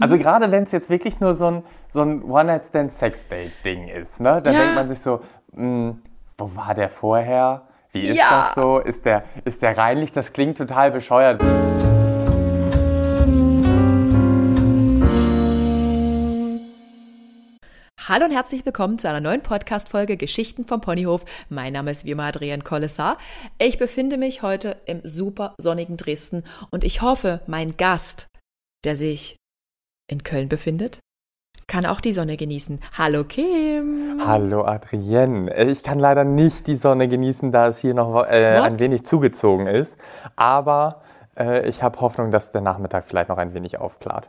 Also gerade wenn es jetzt wirklich nur so ein, so ein One-Night-Stand-Sex-Date-Ding ist, ne? Da Ja. denkt man sich so, mh, wo war der vorher? Wie ist Ja. das so? Ist der, ist der reinlich? Das klingt total bescheuert. Hallo und herzlich willkommen zu einer neuen Podcast-Folge Geschichten vom Ponyhof. Mein Name ist wie immer Adrienne Kollessar. Ich befinde mich heute im super sonnigen Dresden und ich hoffe, mein Gast, der sich in Köln befindet, kann auch die Sonne genießen. Hallo Kim. Hallo Adrienne. Äh, Ich kann leider nicht die Sonne genießen, da es hier noch äh, ein wenig zugezogen ist. Aber äh, ich habe Hoffnung, dass der Nachmittag vielleicht noch ein wenig aufklart.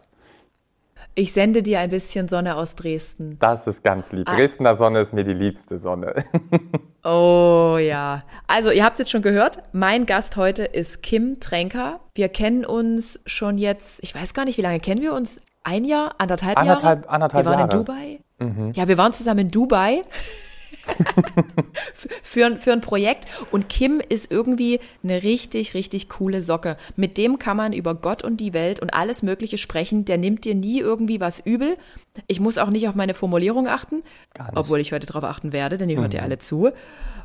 Ich sende dir ein bisschen Sonne aus Dresden. Das ist ganz lieb. Ah. Dresdner Sonne ist mir die liebste Sonne. Oh ja. Also, ihr habt es jetzt schon gehört. Mein Gast heute ist Kim Tränker. Wir kennen uns schon jetzt, ich weiß gar nicht, wie lange kennen wir uns? Ein Jahr, anderthalb, Anderthalb- Jahre? anderthalb wir waren Jahre. Mhm. in Dubai. Ja, wir waren zusammen in Dubai. Für, ein- für ein Projekt und Kim ist irgendwie eine richtig, richtig coole Socke. Mit dem kann man über Gott und die Welt und alles Mögliche sprechen. Der nimmt dir nie irgendwie was übel. Ich muss auch nicht auf meine Formulierung achten, obwohl ich heute darauf achten werde, denn ihr hört ja alle zu.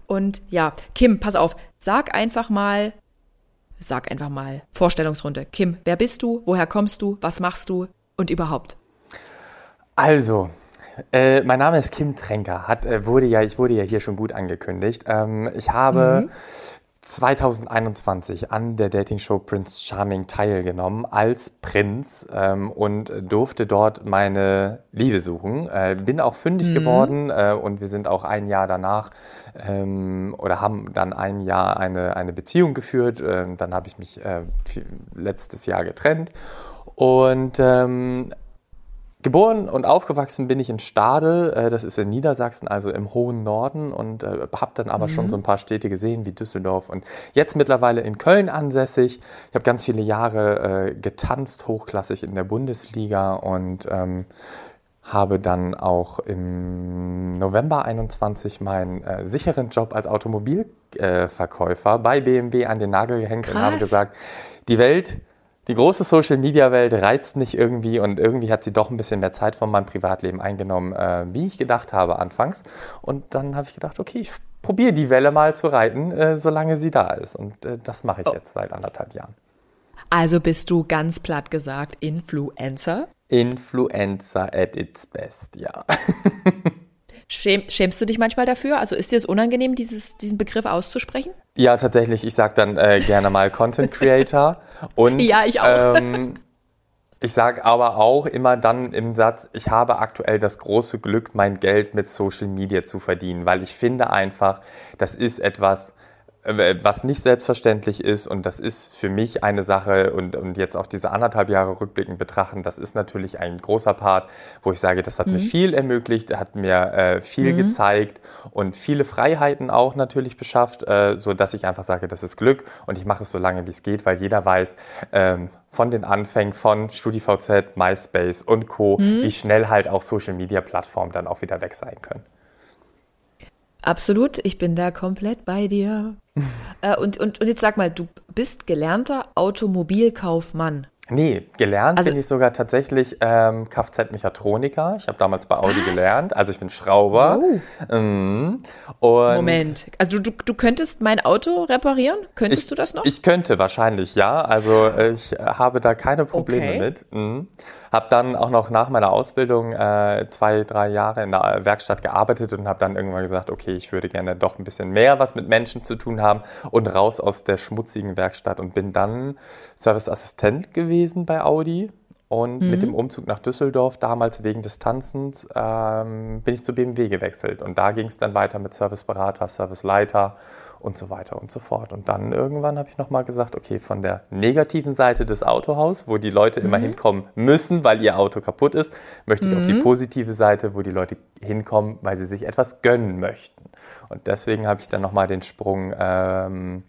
Und ja, Kim, pass auf, sag einfach mal, sag einfach mal, Vorstellungsrunde. Kim, wer bist du? Woher kommst du? Was machst du? Und überhaupt. Also, äh, mein Name ist Kim Tränker. Hat, äh, wurde ja, ich wurde ja hier schon gut angekündigt. Ähm, ich habe 2021 an der Dating-Show Prince Charming teilgenommen als Prinz ähm, und durfte dort meine Liebe suchen. Äh, bin auch fündig geworden äh, und wir sind auch ein Jahr danach ähm, oder haben dann ein Jahr eine, eine Beziehung geführt. Ähm, dann habe ich mich äh, letztes Jahr getrennt. Und ähm, Geboren und aufgewachsen bin ich in Stade, äh, das ist in Niedersachsen, also im hohen Norden und äh, habe dann aber schon so ein paar Städte gesehen wie Düsseldorf und jetzt mittlerweile in Köln ansässig. Ich habe ganz viele Jahre äh, getanzt, hochklassig in der Bundesliga und ähm, habe dann auch im November 21 meinen äh, sicheren Job als Automobilverkäufer Verkäufer bei BMW an den Nagel gehängt und habe Krass. gesagt, die Welt, die große Social-Media-Welt reizt mich irgendwie und irgendwie hat sie doch ein bisschen mehr Zeit von meinem Privatleben eingenommen, äh, wie ich gedacht habe anfangs. Und dann habe ich gedacht, okay, ich probiere die Welle mal zu reiten, äh, solange sie da ist. Und äh, das mache ich Oh. jetzt seit anderthalb Jahren. Also bist du ganz platt gesagt Influencer. Influencer at its best, ja. Schäm, schämst du dich manchmal dafür? Also ist dir es unangenehm, dieses, diesen Begriff auszusprechen? Ja, tatsächlich. Ich sage dann äh, gerne mal Content Creator. Und, Ja, ich auch. Ähm, ich sage aber auch immer dann im Satz, ich habe aktuell das große Glück, mein Geld mit Social Media zu verdienen, weil ich finde einfach, das ist etwas, was nicht selbstverständlich ist und das ist für mich eine Sache und, und jetzt auch diese anderthalb Jahre rückblickend betrachten, das ist natürlich ein großer Part, wo ich sage, das hat mir viel ermöglicht, hat mir äh, viel gezeigt und viele Freiheiten auch natürlich beschafft, äh, so dass ich einfach sage, das ist Glück und ich mache es so lange wie es geht, weil jeder weiß, ähm, von den Anfängen von StudiVZ, MySpace und Co., wie schnell halt auch Social Media Plattformen dann auch wieder weg sein können. Absolut, ich bin da komplett bei dir. äh, und, und, und jetzt sag mal, du bist gelernter Automobilkaufmann. Nee, gelernt Also- bin ich sogar tatsächlich ähm, Kfz-Mechatroniker. Ich habe damals bei Audi Was? gelernt. Also ich bin Schrauber. Oh. Und Moment. Also du, du, könntest mein Auto reparieren? Könntest Ich, du das noch? Ich könnte wahrscheinlich, ja. Also ich habe da keine Probleme Okay. mit. Mhm. Habe dann auch noch nach meiner Ausbildung äh, zwei, drei Jahre in der Werkstatt gearbeitet und habe dann irgendwann gesagt, okay, ich würde gerne doch ein bisschen mehr was mit Menschen zu tun haben und raus aus der schmutzigen Werkstatt und bin dann Serviceassistent gewesen bei Audi. Und Mhm. mit dem Umzug nach Düsseldorf, damals wegen des Tanzens, ähm, bin ich zu BMW gewechselt. Und da ging es dann weiter mit Serviceberater, Serviceleiter und so weiter und so fort. Und dann irgendwann habe ich nochmal gesagt, okay, von der negativen Seite des Autohaus, wo die Leute immer hinkommen müssen, weil ihr Auto kaputt ist, möchte ich auf die positive Seite, wo die Leute hinkommen, weil sie sich etwas gönnen möchten. Und deswegen habe ich dann nochmal den Sprung ähm,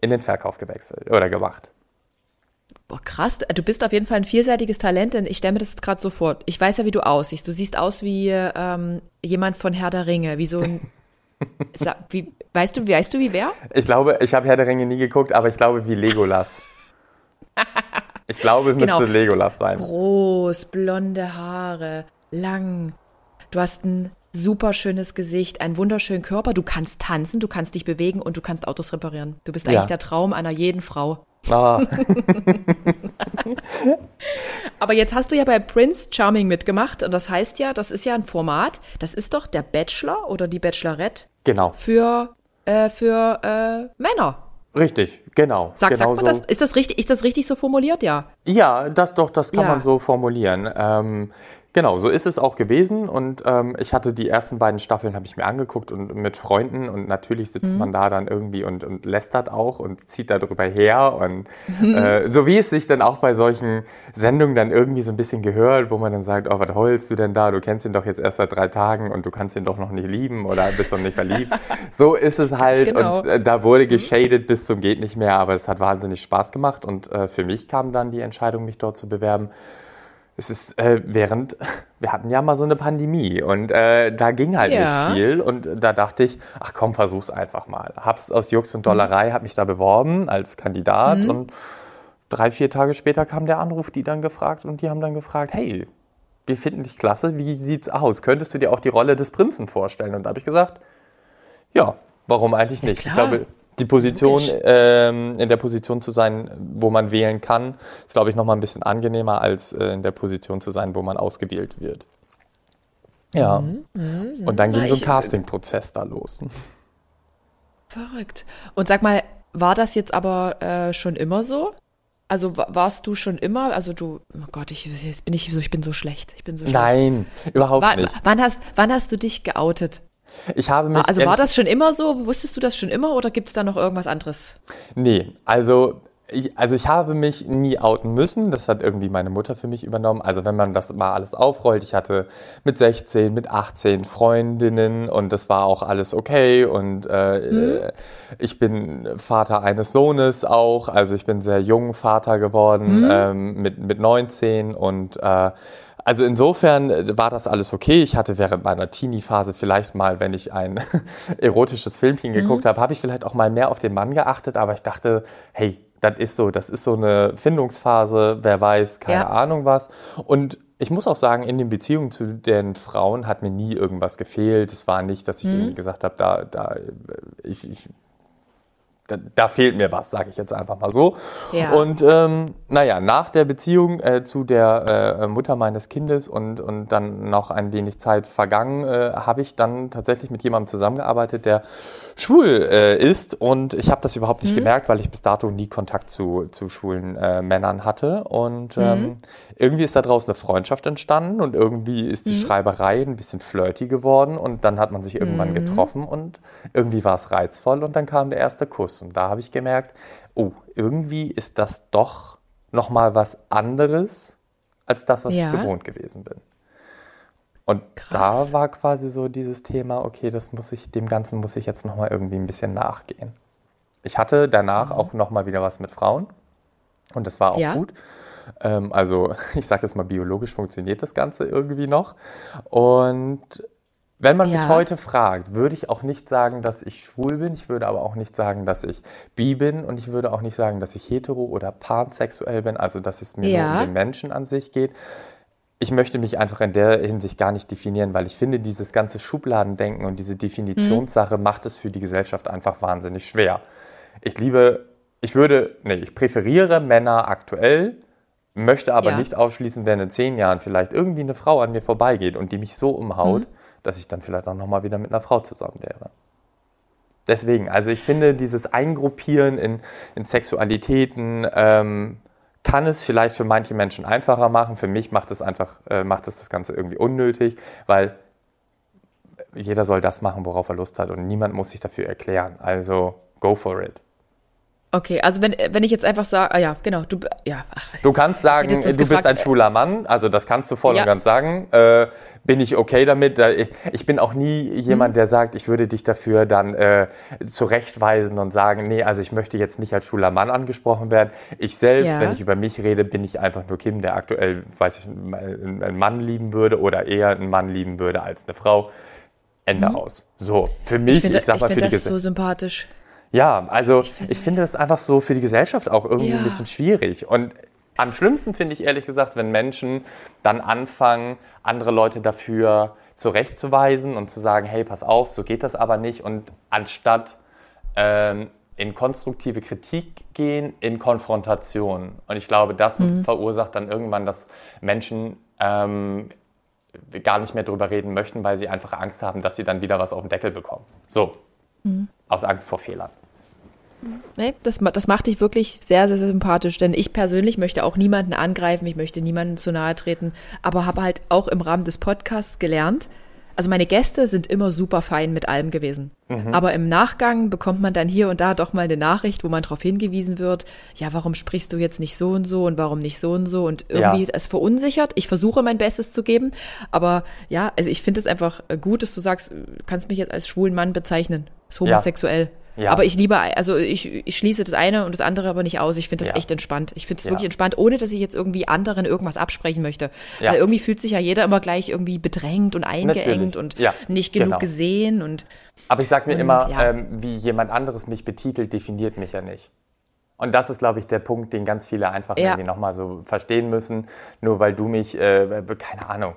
in den Verkauf gewechselt oder gemacht. Boah, krass. Du bist auf jeden Fall ein vielseitiges Talent, denn ich stelle mir das jetzt gerade so vor. Ich weiß ja, wie du aussiehst. Du siehst aus wie ähm, jemand von Herr der Ringe, wie so ein. Wie, weißt du, weißt du, wie wer? Ich glaube, ich habe Herr der Ringe nie geguckt, aber ich glaube wie Legolas. Ich glaube, müsste Genau. Legolas sein. Groß, blonde Haare, lang. Du hast ein super schönes Gesicht, einen wunderschönen Körper. Du kannst tanzen, du kannst dich bewegen und du kannst Autos reparieren. Du bist Ja. eigentlich der Traum einer jeden Frau. Ah, Aber jetzt hast du ja bei Prince Charming mitgemacht und das heißt ja, das ist ja ein Format, das ist doch der Bachelor oder die Bachelorette genau. für, äh, für äh, Männer. Richtig, genau. Sag, genau sagt man so. das? Ist das, richtig, ist das richtig so formuliert? Ja. Ja, das doch, das kann Ja. man so formulieren. Ähm, genau, so ist es auch gewesen. Und ähm, ich hatte die ersten beiden Staffeln, habe ich mir angeguckt und mit Freunden. Und natürlich sitzt Mhm. man da dann irgendwie und, und lästert auch und zieht darüber her. Und Mhm. äh, so wie es sich dann auch bei solchen Sendungen dann irgendwie so ein bisschen gehört, wo man dann sagt, oh, was heulst du denn da? Du kennst ihn doch jetzt erst seit drei Tagen und du kannst ihn doch noch nicht lieben oder bist doch nicht verliebt. so ist es halt. genau. Und äh, da wurde geschadet bis zum geht nicht mehr, aber es hat wahnsinnig Spaß gemacht und äh, für mich kam dann die Entscheidung, mich dort zu bewerben. Es ist äh, während, wir hatten ja mal so eine Pandemie und äh, da ging halt Ja. nicht viel und da dachte ich, ach komm, versuch's einfach mal. Hab's aus Jux und Dollerei, hab mich da beworben als Kandidat und drei, vier Tage später kam der Anruf, die dann gefragt und die haben dann gefragt, hey, wir finden dich klasse, wie sieht's aus? Könntest du dir auch die Rolle des Prinzen vorstellen? Und da habe ich gesagt, ja, warum eigentlich nicht? ich klar. glaube, die Position, ähm, in der Position zu sein, wo man wählen kann, ist, glaube ich, noch mal ein bisschen angenehmer, als äh, in der Position zu sein, wo man ausgewählt wird. Ja. Und dann ging Na, so ein Casting-Prozess da los. Verrückt. Und sag mal, war das jetzt aber äh, schon immer so? Also wa- warst du schon immer, also du, oh Gott, ich, jetzt bin ich so, ich bin so schlecht. Ich bin so schlecht. Nein, überhaupt Wa- nicht. Wann hast, wann hast du dich geoutet? Ich habe mich Also war das schon immer so? Wusstest du das schon immer oder gibt es da noch irgendwas anderes? Nee, also ich, also ich habe mich nie outen müssen. Das hat irgendwie meine Mutter für mich übernommen. Also wenn man das mal alles aufrollt, ich hatte mit 16, mit 18 Freundinnen und das war auch alles okay. Und äh, ich bin Vater eines Sohnes auch. Also ich bin sehr jung Vater geworden ähm, mit, mit 19 und äh, also insofern äh, war das alles okay. Ich hatte während meiner Teenie-Phase vielleicht mal, wenn ich ein erotisches Filmchen geguckt habe, habe ich vielleicht auch mal mehr auf den Mann geachtet, aber ich dachte, hey, das ist so, das ist so eine Findungsphase, wer weiß, keine Ja. Ahnung was. Und ich muss auch sagen, in den Beziehungen zu den Frauen hat mir nie irgendwas gefehlt. Es war nicht, dass ich irgendwie gesagt habe, da, da, äh, ich, ich da, da fehlt mir was, sage ich jetzt einfach mal so. Ja. Und ähm, naja, nach der Beziehung äh, zu der äh, Mutter meines Kindes und, und dann noch ein wenig Zeit vergangen, äh, habe ich dann tatsächlich mit jemandem zusammengearbeitet, der schwul äh, ist. Und ich habe das überhaupt nicht gemerkt, weil ich bis dato nie Kontakt zu, zu schwulen äh, Männern hatte. Und ähm, irgendwie ist da draußen eine Freundschaft entstanden und irgendwie ist die Schreiberei ein bisschen flirty geworden. Und dann hat man sich irgendwann getroffen und irgendwie war es reizvoll und dann kam der erste Kuss. Und da habe ich gemerkt, oh, irgendwie ist das doch nochmal was anderes als das, was Ja. ich gewohnt gewesen bin. Und Krass. da war quasi so dieses Thema, okay, das muss ich, dem Ganzen muss ich jetzt nochmal irgendwie ein bisschen nachgehen. Ich hatte danach auch nochmal wieder was mit Frauen und das war auch Ja. gut. Ähm, also ich sage jetzt mal, biologisch funktioniert das Ganze irgendwie noch. Und wenn man mich Ja. heute fragt, würde ich auch nicht sagen, dass ich schwul bin. Ich würde aber auch nicht sagen, dass ich bi bin. Und ich würde auch nicht sagen, dass ich hetero oder pansexuell bin. Also, dass es mir nur Ja. um den Menschen an sich geht. Ich möchte mich einfach in der Hinsicht gar nicht definieren, weil ich finde, dieses ganze Schubladendenken und diese Definitionssache macht es für die Gesellschaft einfach wahnsinnig schwer. Ich liebe, ich würde, nee, ich präferiere Männer aktuell, möchte aber Ja. nicht ausschließen, wenn in zehn Jahren vielleicht irgendwie eine Frau an mir vorbeigeht und die mich so umhaut, Mhm. dass ich dann vielleicht auch nochmal wieder mit einer Frau zusammen wäre. Deswegen, also ich finde, dieses Eingruppieren in, in Sexualitäten ähm, kann es vielleicht für manche Menschen einfacher machen. Für mich macht es einfach, äh, macht es das Ganze irgendwie unnötig, weil jeder soll das machen, worauf er Lust hat und niemand muss sich dafür erklären. Also go for it. Okay, also wenn, wenn ich jetzt einfach sage, ah ja, genau, du, ja, ach, Du kannst sagen, du sonst bist gefragt, ein schwuler Mann, also das kannst du voll Ja. und ganz sagen. Äh, bin ich okay damit? Da- Ich, ich bin auch nie jemand, Mhm. der sagt, ich würde dich dafür dann äh, zurechtweisen und sagen, nee, also ich möchte jetzt nicht als schwuler Mann angesprochen werden. Ich selbst, Ja. wenn ich über mich rede, bin ich einfach nur Kim, der aktuell, weiß ich, einen Mann lieben würde oder eher einen Mann lieben würde als eine Frau. Ende aus. So, für mich, ich ich, finde sag mal, ich für find die das so sympathisch. Ja, also ich finde- finde, das einfach so für die Gesellschaft auch irgendwie Ja. ein bisschen schwierig. Und Am schlimmsten finde ich ehrlich gesagt, wenn Menschen dann anfangen, andere Leute dafür zurechtzuweisen und zu sagen, hey, pass auf, so geht das aber nicht. Und anstatt ähm, in konstruktive Kritik gehen, in Konfrontation. Und ich glaube, das mhm. verursacht dann irgendwann, dass Menschen ähm, gar nicht mehr darüber reden möchten, weil sie einfach Angst haben, dass sie dann wieder was auf den Deckel bekommen. So, mhm. aus Angst vor Fehlern. Nee, das, das macht dich wirklich sehr, sehr, sehr sympathisch, denn ich persönlich möchte auch niemanden angreifen, ich möchte niemanden zu nahe treten, aber habe halt auch im Rahmen des Podcasts gelernt, also meine Gäste sind immer super fein mit allem gewesen. Mhm. Aber im Nachgang bekommt man dann hier und da doch mal eine Nachricht, wo man darauf hingewiesen wird, ja, warum sprichst du jetzt nicht so und so und warum nicht so und so und irgendwie ja. es verunsichert. Ich versuche mein Bestes zu geben, aber ja, also ich finde es einfach gut, dass du sagst, du kannst mich jetzt als schwulen Mann bezeichnen, ist homosexuell. Ja. Ja. Aber ich liebe, also ich, ich schließe das eine und das andere aber nicht aus. Ich finde das ja. echt entspannt. Ich finde es ja. wirklich entspannt, ohne dass ich jetzt irgendwie anderen irgendwas absprechen möchte. Weil irgendwie fühlt sich ja jeder immer gleich irgendwie bedrängt und eingeengt Natürlich. und nicht genug genau. gesehen. Und, aber ich sage mir und, immer, ähm, wie jemand anderes mich betitelt, definiert mich ja nicht. Und das ist, glaube ich, der Punkt, den ganz viele einfach ja. irgendwie nochmal so verstehen müssen. Nur weil du mich, äh, keine Ahnung,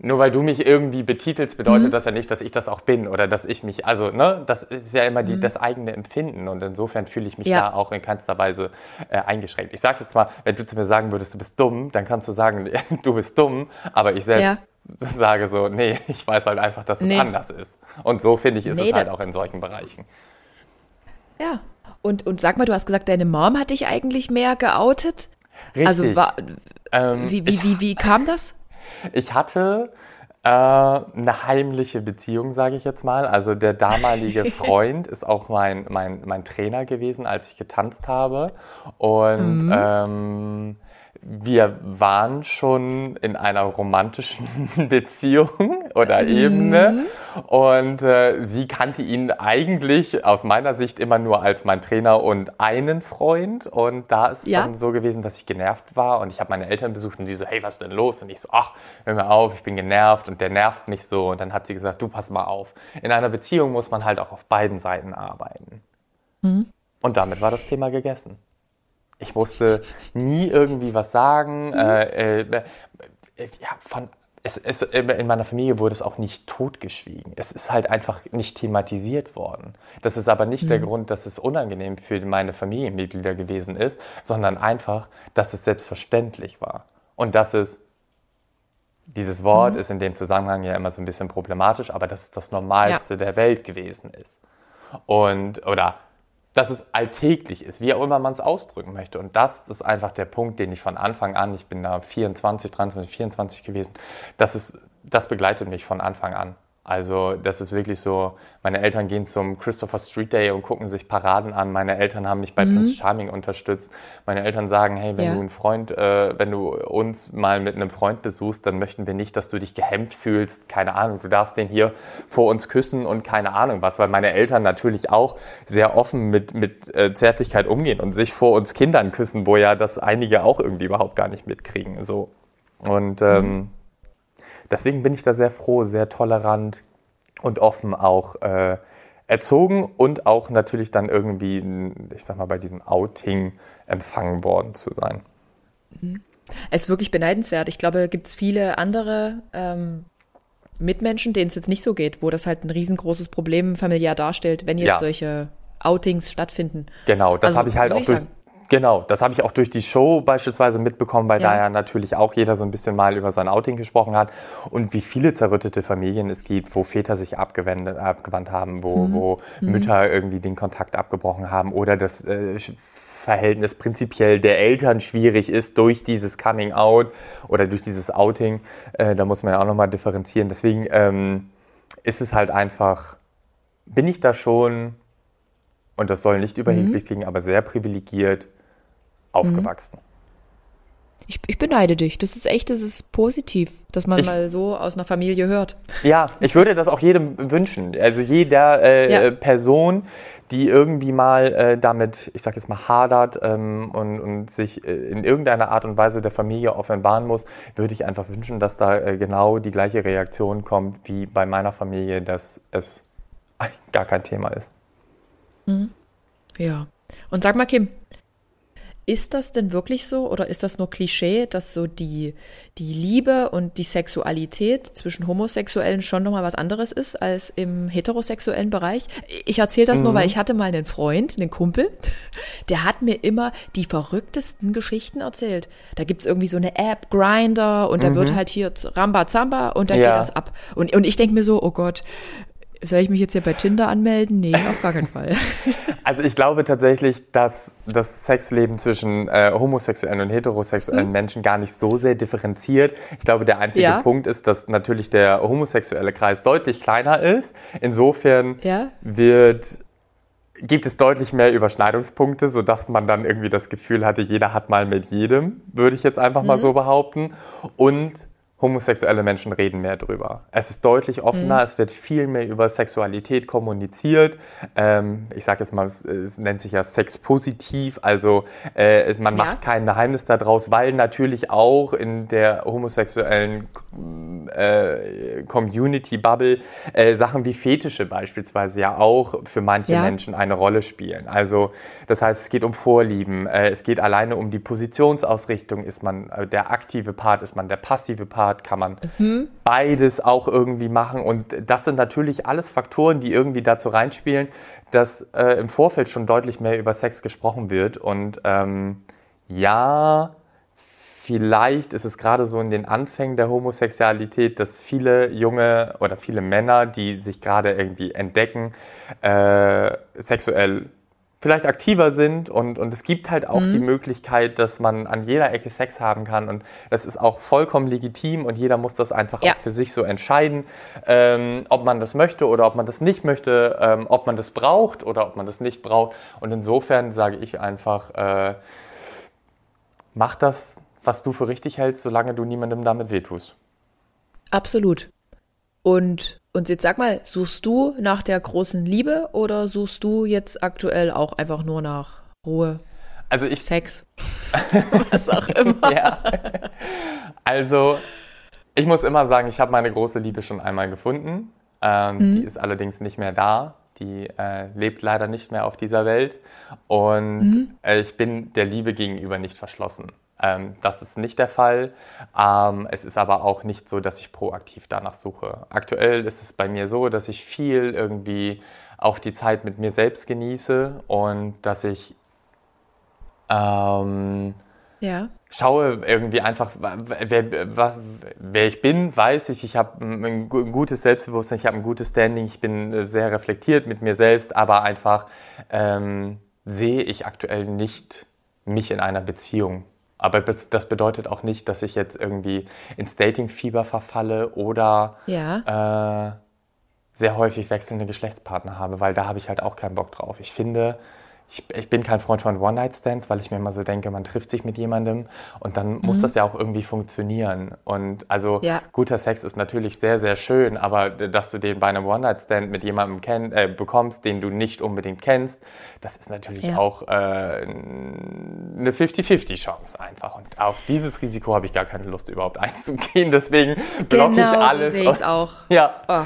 nur weil du mich irgendwie betitelst, bedeutet mhm. das ja nicht, dass ich das auch bin oder dass ich mich, also, ne, das ist ja immer die, mhm. das eigene Empfinden und insofern fühle ich mich ja. da auch in keinster Weise äh, eingeschränkt. Ich sage jetzt mal, wenn du zu mir sagen würdest, du bist dumm, dann kannst du sagen, du bist dumm, aber ich selbst ja. sage so, nee, ich weiß halt einfach, dass es nee. anders ist. Und so finde ich, ist nee, es halt auch in solchen Bereichen. Ja. Und, und sag mal, du hast gesagt, deine Mom hat dich eigentlich mehr geoutet? Richtig. Also war, ähm, wie, wie, wie, wie kam das? Ich hatte äh, eine heimliche Beziehung, sage ich jetzt mal. Also der damalige Freund ist auch mein, mein, mein Trainer gewesen, als ich getanzt habe. Und mhm. ähm, wir waren schon in einer romantischen Beziehung oder Ebene mhm. und äh, sie kannte ihn eigentlich aus meiner Sicht immer nur als mein Trainer und einen Freund und da ist ja. dann so gewesen, dass ich genervt war und ich habe meine Eltern besucht und sie so, hey, was ist denn los? Und ich so, ach, hör mir auf, ich bin genervt und der nervt mich so und dann hat sie gesagt, du pass mal auf. In einer Beziehung muss man halt auch auf beiden Seiten arbeiten. Mhm. Und damit war das Thema gegessen. Ich musste nie irgendwie was sagen. Mhm. Äh, äh, äh, ja, von, es, es, in meiner Familie wurde es auch nicht totgeschwiegen. Es ist halt einfach nicht thematisiert worden. Das ist aber nicht mhm. der Grund, dass es unangenehm für meine Familienmitglieder gewesen ist, sondern einfach, dass es selbstverständlich war. Und dass es, dieses Wort mhm. ist in dem Zusammenhang ja immer so ein bisschen problematisch, aber dass es das Normalste ja. der Welt gewesen ist. Und, oder dass es alltäglich ist, wie auch immer man es ausdrücken möchte. Und das ist einfach der Punkt, den ich von Anfang an, ich bin da 24, 23, 24 gewesen, das, ist, das begleitet mich von Anfang an. Also das ist wirklich so, meine Eltern gehen zum Christopher Street Day und gucken sich Paraden an. Meine Eltern haben mich bei mhm. Prince Charming unterstützt. Meine Eltern sagen, hey, wenn ja. du einen Freund, äh, wenn du uns mal mit einem Freund besuchst, dann möchten wir nicht, dass du dich gehemmt fühlst. Keine Ahnung, du darfst den hier vor uns küssen und keine Ahnung was, weil meine Eltern natürlich auch sehr offen mit, mit äh, Zärtlichkeit umgehen und sich vor uns Kindern küssen, wo ja das einige auch irgendwie überhaupt gar nicht mitkriegen. So. Und ähm, mhm deswegen bin ich da sehr froh, sehr tolerant und offen auch äh, erzogen und auch natürlich dann irgendwie, ich sag mal, bei diesem Outing empfangen worden zu sein. Mhm. Es ist wirklich beneidenswert. Ich glaube, gibt es viele andere ähm, Mitmenschen, denen es jetzt nicht so geht, wo das halt ein riesengroßes Problem familiär darstellt, wenn jetzt ja. solche Outings stattfinden. Genau, das also, habe ich halt auch durch, Genau, das habe ich auch durch die Show beispielsweise mitbekommen, weil ja. da ja natürlich auch jeder so ein bisschen mal über sein Outing gesprochen hat und wie viele zerrüttete Familien es gibt, wo Väter sich abgewendet, abgewandt haben, wo, mhm. wo mhm. Mütter irgendwie den Kontakt abgebrochen haben oder das äh, Verhältnis prinzipiell der Eltern schwierig ist durch dieses Coming Out oder durch dieses Outing. Äh, da muss man ja auch nochmal differenzieren. Deswegen ähm, ist es halt einfach, bin ich da schon, und das soll nicht überheblich mhm. klingen, aber sehr privilegiert aufgewachsen. Ich, ich, beneide dich. Das ist echt, das ist positiv, dass man ich, mal so aus einer Familie hört. Ja, ich würde das auch jedem wünschen. Also jeder äh, ja. Person, die irgendwie mal äh, damit, ich sag jetzt mal, hadert ähm, und, und, sich äh, in irgendeiner Art und Weise der Familie offenbaren muss, würde ich einfach wünschen, dass da äh, genau die gleiche Reaktion kommt wie bei meiner Familie, dass es gar kein Thema ist. Mhm. Ja. Und sag mal, Kim, ist das denn wirklich so oder ist das nur Klischee, dass so die, die Liebe und die Sexualität zwischen Homosexuellen schon nochmal was anderes ist als im heterosexuellen Bereich? Ich erzähle das mhm. nur, weil ich hatte mal einen Freund, einen Kumpel, der hat mir immer die verrücktesten Geschichten erzählt. Da gibt es irgendwie so eine App, Grinder, und da mhm. wird halt hier Rambazamba und dann ja. geht das ab. Und, und ich denke mir so, oh Gott, soll ich mich jetzt hier bei Tinder anmelden? Nee, auf gar keinen Fall. Also ich glaube tatsächlich, dass das Sexleben zwischen äh, homosexuellen und heterosexuellen hm. Menschen gar nicht so sehr differenziert. Ich glaube, der einzige ja. Punkt ist, dass natürlich der homosexuelle Kreis deutlich kleiner ist. Insofern ja. wird gibt es deutlich mehr Überschneidungspunkte, sodass man dann irgendwie das Gefühl hatte, jeder hat mal mit jedem, würde ich jetzt einfach mhm. mal so behaupten. Und homosexuelle Menschen reden mehr drüber. Es ist deutlich offener, mhm. es wird viel mehr über Sexualität kommuniziert. Ähm, ich sage jetzt mal, es, es, nennt sich ja sexpositiv, also äh, man ja. macht kein Geheimnis daraus, weil natürlich auch in der homosexuellen äh, Community-Bubble äh, Sachen wie Fetische beispielsweise ja auch für manche ja. Menschen eine Rolle spielen. Also das heißt, es geht um Vorlieben, äh, es geht alleine um die Positionsausrichtung, ist man äh, der aktive Part, ist man der passive Part, hat, kann man mhm. beides auch irgendwie machen. Und das sind natürlich alles Faktoren, die irgendwie dazu reinspielen, dass äh, im Vorfeld schon deutlich mehr über Sex gesprochen wird. Und ähm, ja, vielleicht ist es gerade so in den Anfängen der Homosexualität, dass viele junge oder viele Männer, die sich gerade irgendwie entdecken, äh, sexuell vielleicht aktiver sind und, und es gibt halt auch mhm. die Möglichkeit, dass man an jeder Ecke Sex haben kann und das ist auch vollkommen legitim und jeder muss das einfach ja. auch für sich so entscheiden, ähm, ob man das möchte oder ob man das nicht möchte, ähm, ob man das braucht oder ob man das nicht braucht und insofern sage ich einfach, äh, mach das, was du für richtig hältst, solange du niemandem damit wehtust. Absolut. Und, und jetzt sag mal, suchst du nach der großen Liebe oder suchst du jetzt aktuell auch einfach nur nach Ruhe? Also ich. Sex. Was auch immer. ja. Also, ich muss immer sagen, ich habe meine große Liebe schon einmal gefunden. Ähm, mhm. Die ist allerdings nicht mehr da. Die äh, lebt leider nicht mehr auf dieser Welt. Und mhm. äh, ich bin der Liebe gegenüber nicht verschlossen. Ähm, das ist nicht der Fall. Ähm, es ist aber auch nicht so, dass ich proaktiv danach suche. Aktuell ist es bei mir so, dass ich viel irgendwie auch die Zeit mit mir selbst genieße und dass ich ähm, ja. schaue irgendwie einfach, wer, wer, ich bin, weiß ich, ich habe ein gutes Selbstbewusstsein, ich habe ein gutes Standing, ich bin sehr reflektiert mit mir selbst, aber einfach ähm, sehe ich aktuell nicht mich in einer Beziehung. Aber das bedeutet auch nicht, dass ich jetzt irgendwie ins Dating-Fieber verfalle oder ja. äh, sehr häufig wechselnde Geschlechtspartner habe, weil da habe ich halt auch keinen Bock drauf. Ich finde, ich, ich, bin kein Freund von One-Night-Stands, weil ich mir immer so denke, man trifft sich mit jemandem und dann mhm. muss das ja auch irgendwie funktionieren. Und also ja. guter Sex ist natürlich sehr, sehr schön, aber dass du den bei einem One-Night-Stand mit jemandem kenn, äh, bekommst, den du nicht unbedingt kennst, das ist natürlich ja. auch äh, eine 50-50-Chance einfach. Und auf dieses Risiko habe ich gar keine Lust überhaupt einzugehen. Deswegen blocke genau ich alles. So sehe ich auch. Ja. Oh.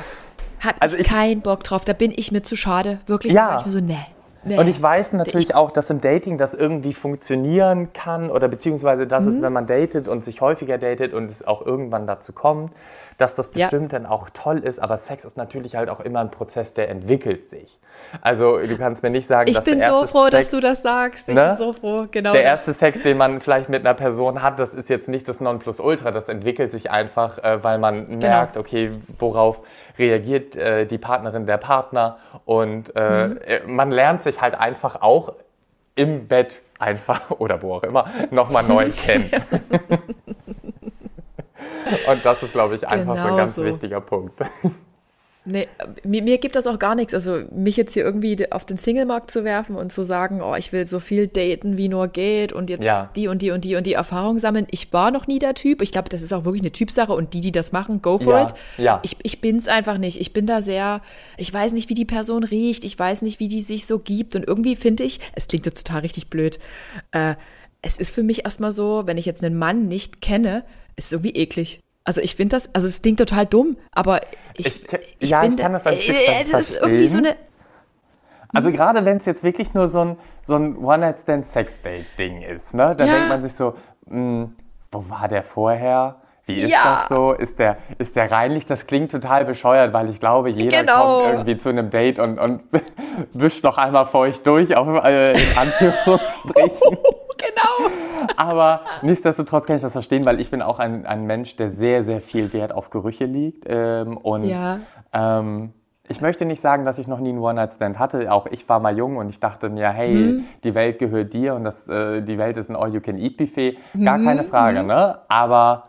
Hab also ich keinen Bock drauf. Da bin ich mir zu schade. Wirklich, ja. ich mir so, nee. Nee. Und ich weiß natürlich ich, auch, dass im Dating das irgendwie funktionieren kann oder beziehungsweise, dass mhm. es, wenn man datet und sich häufiger datet und es auch irgendwann dazu kommt, dass das bestimmt ja. dann auch toll ist. Aber Sex ist natürlich halt auch immer ein Prozess, der entwickelt sich. Also du kannst mir nicht sagen, ich dass bin der so froh, Sex, dass du das sagst. Ich ne? bin so froh, genau. Der erste Sex, den man vielleicht mit einer Person hat, das ist jetzt nicht das Nonplusultra. Das entwickelt sich einfach, äh, weil man genau. merkt, okay, worauf reagiert äh, die Partnerin, der Partner. Und äh, mhm. Man lernt sich halt einfach auch im Bett einfach oder wo auch immer nochmal neu kennen. Und das ist, glaube ich, einfach genau so ein ganz so. wichtiger Punkt. Nee, mir, mir, gibt das auch gar nichts. Also mich jetzt hier irgendwie auf den Singlemarkt zu werfen und zu sagen, oh, ich will so viel daten, wie nur geht und jetzt ja. die und die und die und die Erfahrung sammeln. Ich war noch nie der Typ. Ich glaube, das ist auch wirklich eine Typsache und die, die das machen, go for ja. it. Ja. Ich, ich bin's einfach nicht. Ich bin da sehr, ich weiß nicht, wie die Person riecht. Ich weiß nicht, wie die sich so gibt. Und irgendwie finde ich, es klingt jetzt total richtig blöd, äh, es ist für mich erstmal so, wenn ich jetzt einen Mann nicht kenne, ist irgendwie eklig. Also ich finde das, also es klingt total dumm, aber ich, ich, ich ja, bin ich kann das ein Stück äh, das ist irgendwie so eine Also gerade wenn es jetzt wirklich nur so ein, so ein One-Night-Stand-Sex-Date-Ding ist, ne? dann Ja. denkt man sich so, hm, wo war der vorher? Wie ist Ja. das so? Ist der, ist der reinlich? Das klingt total bescheuert, weil ich glaube, jeder Genau. kommt irgendwie zu einem Date und, und wischt noch einmal feucht durch, auf, äh, in Anführungsstrichen. genau. Aber nichtsdestotrotz kann ich das verstehen, weil ich bin auch ein, ein Mensch, der sehr, sehr viel Wert auf Gerüche legt. Ähm, und Ja. ähm, ich möchte nicht sagen, dass ich noch nie einen One-Night-Stand hatte. Auch ich war mal jung und ich dachte mir, hey, Mhm. die Welt gehört dir und das, äh, die Welt ist ein All-You-Can-Eat-Buffet. Gar Mhm. keine Frage, ne? Aber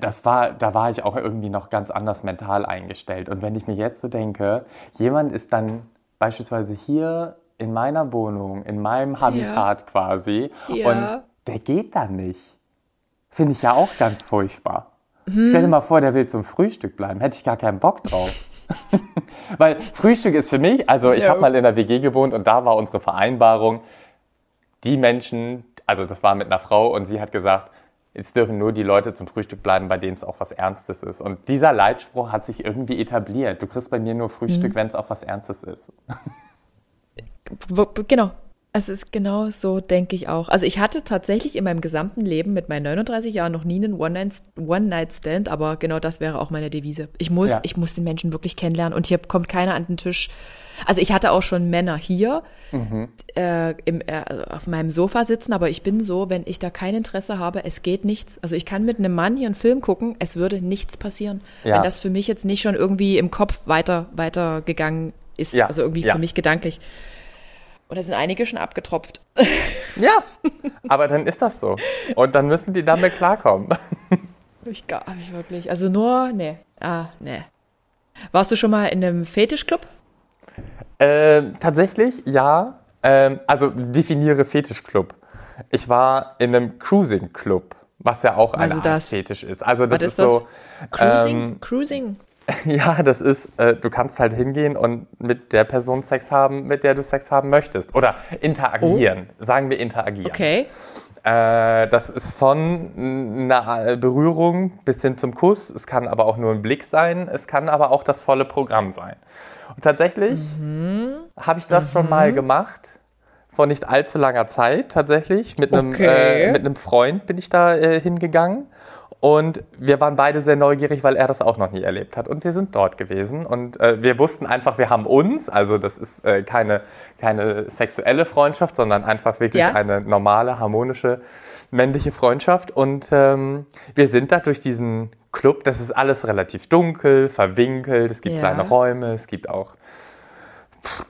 das war, da war ich auch irgendwie noch ganz anders mental eingestellt. Und wenn ich mir jetzt so denke, jemand ist dann beispielsweise hier in meiner Wohnung, in meinem Habitat quasi, Ja. und der geht dann nicht. Finde ich ja auch ganz furchtbar. Mhm. Stell dir mal vor, der will zum Frühstück bleiben. Hätte ich gar keinen Bock drauf. Weil Frühstück ist für mich, also ich Ja. habe mal in der WG gewohnt und da war unsere Vereinbarung, die Menschen, also das war mit einer Frau und sie hat gesagt, jetzt dürfen nur die Leute zum Frühstück bleiben, bei denen es auch was Ernstes ist. Und dieser Leitspruch hat sich irgendwie etabliert. Du kriegst bei mir nur Mhm. Frühstück, wenn es auch was Ernstes ist. Genau. Es ist genau so, denke ich auch. Also ich hatte tatsächlich in meinem gesamten Leben mit meinen 39 Jahren noch nie einen One-Night- One-Night-Stand, aber genau das wäre auch meine Devise. Ich muss, Ja. ich muss den Menschen wirklich kennenlernen und hier kommt keiner an den Tisch. Also ich hatte auch schon Männer hier äh, im, äh, auf meinem Sofa sitzen, aber ich bin so, wenn ich da kein Interesse habe, es geht nichts. Also ich kann mit einem Mann hier einen Film gucken, es würde nichts passieren, Ja. wenn das für mich jetzt nicht schon irgendwie im Kopf weiter weitergegangen ist. Ja, Also irgendwie für mich gedanklich. Und da sind einige schon abgetropft. Ja, aber dann ist das so. Und dann müssen die damit klarkommen. Ich gar ich wirklich. Also nur, nee. Ah, nee. Warst du schon mal in einem Fetischclub? Ähm, tatsächlich, ja. Ähm, also definiere Fetischclub. Ich war in einem Cruising-Club, was ja auch eine ist Art das? Fetisch ist. Also das ist, ist das? so, Cruising? Ähm, Cruising? ja, das ist, äh, du kannst halt hingehen und mit der Person Sex haben, mit der du Sex haben möchtest. Oder interagieren. Sagen wir interagieren. Okay. Äh, das ist von einer Berührung bis hin zum Kuss. Es kann aber auch nur ein Blick sein. Es kann aber auch das volle Programm sein. Und tatsächlich habe ich das schon mal gemacht. Vor nicht allzu langer Zeit tatsächlich. Mit einem, Okay. äh, mit einem Freund bin ich da äh, hingegangen. Und wir waren beide sehr neugierig, weil er das auch noch nie erlebt hat. Und wir sind dort gewesen. Und äh, wir wussten einfach, wir haben uns. Also das ist äh, keine, keine sexuelle Freundschaft, sondern einfach wirklich Ja. eine normale, harmonische, männliche Freundschaft. Und ähm, wir sind da durch diesen Club. Das ist alles relativ dunkel, verwinkelt. Es gibt Ja. kleine Räume. Es gibt auch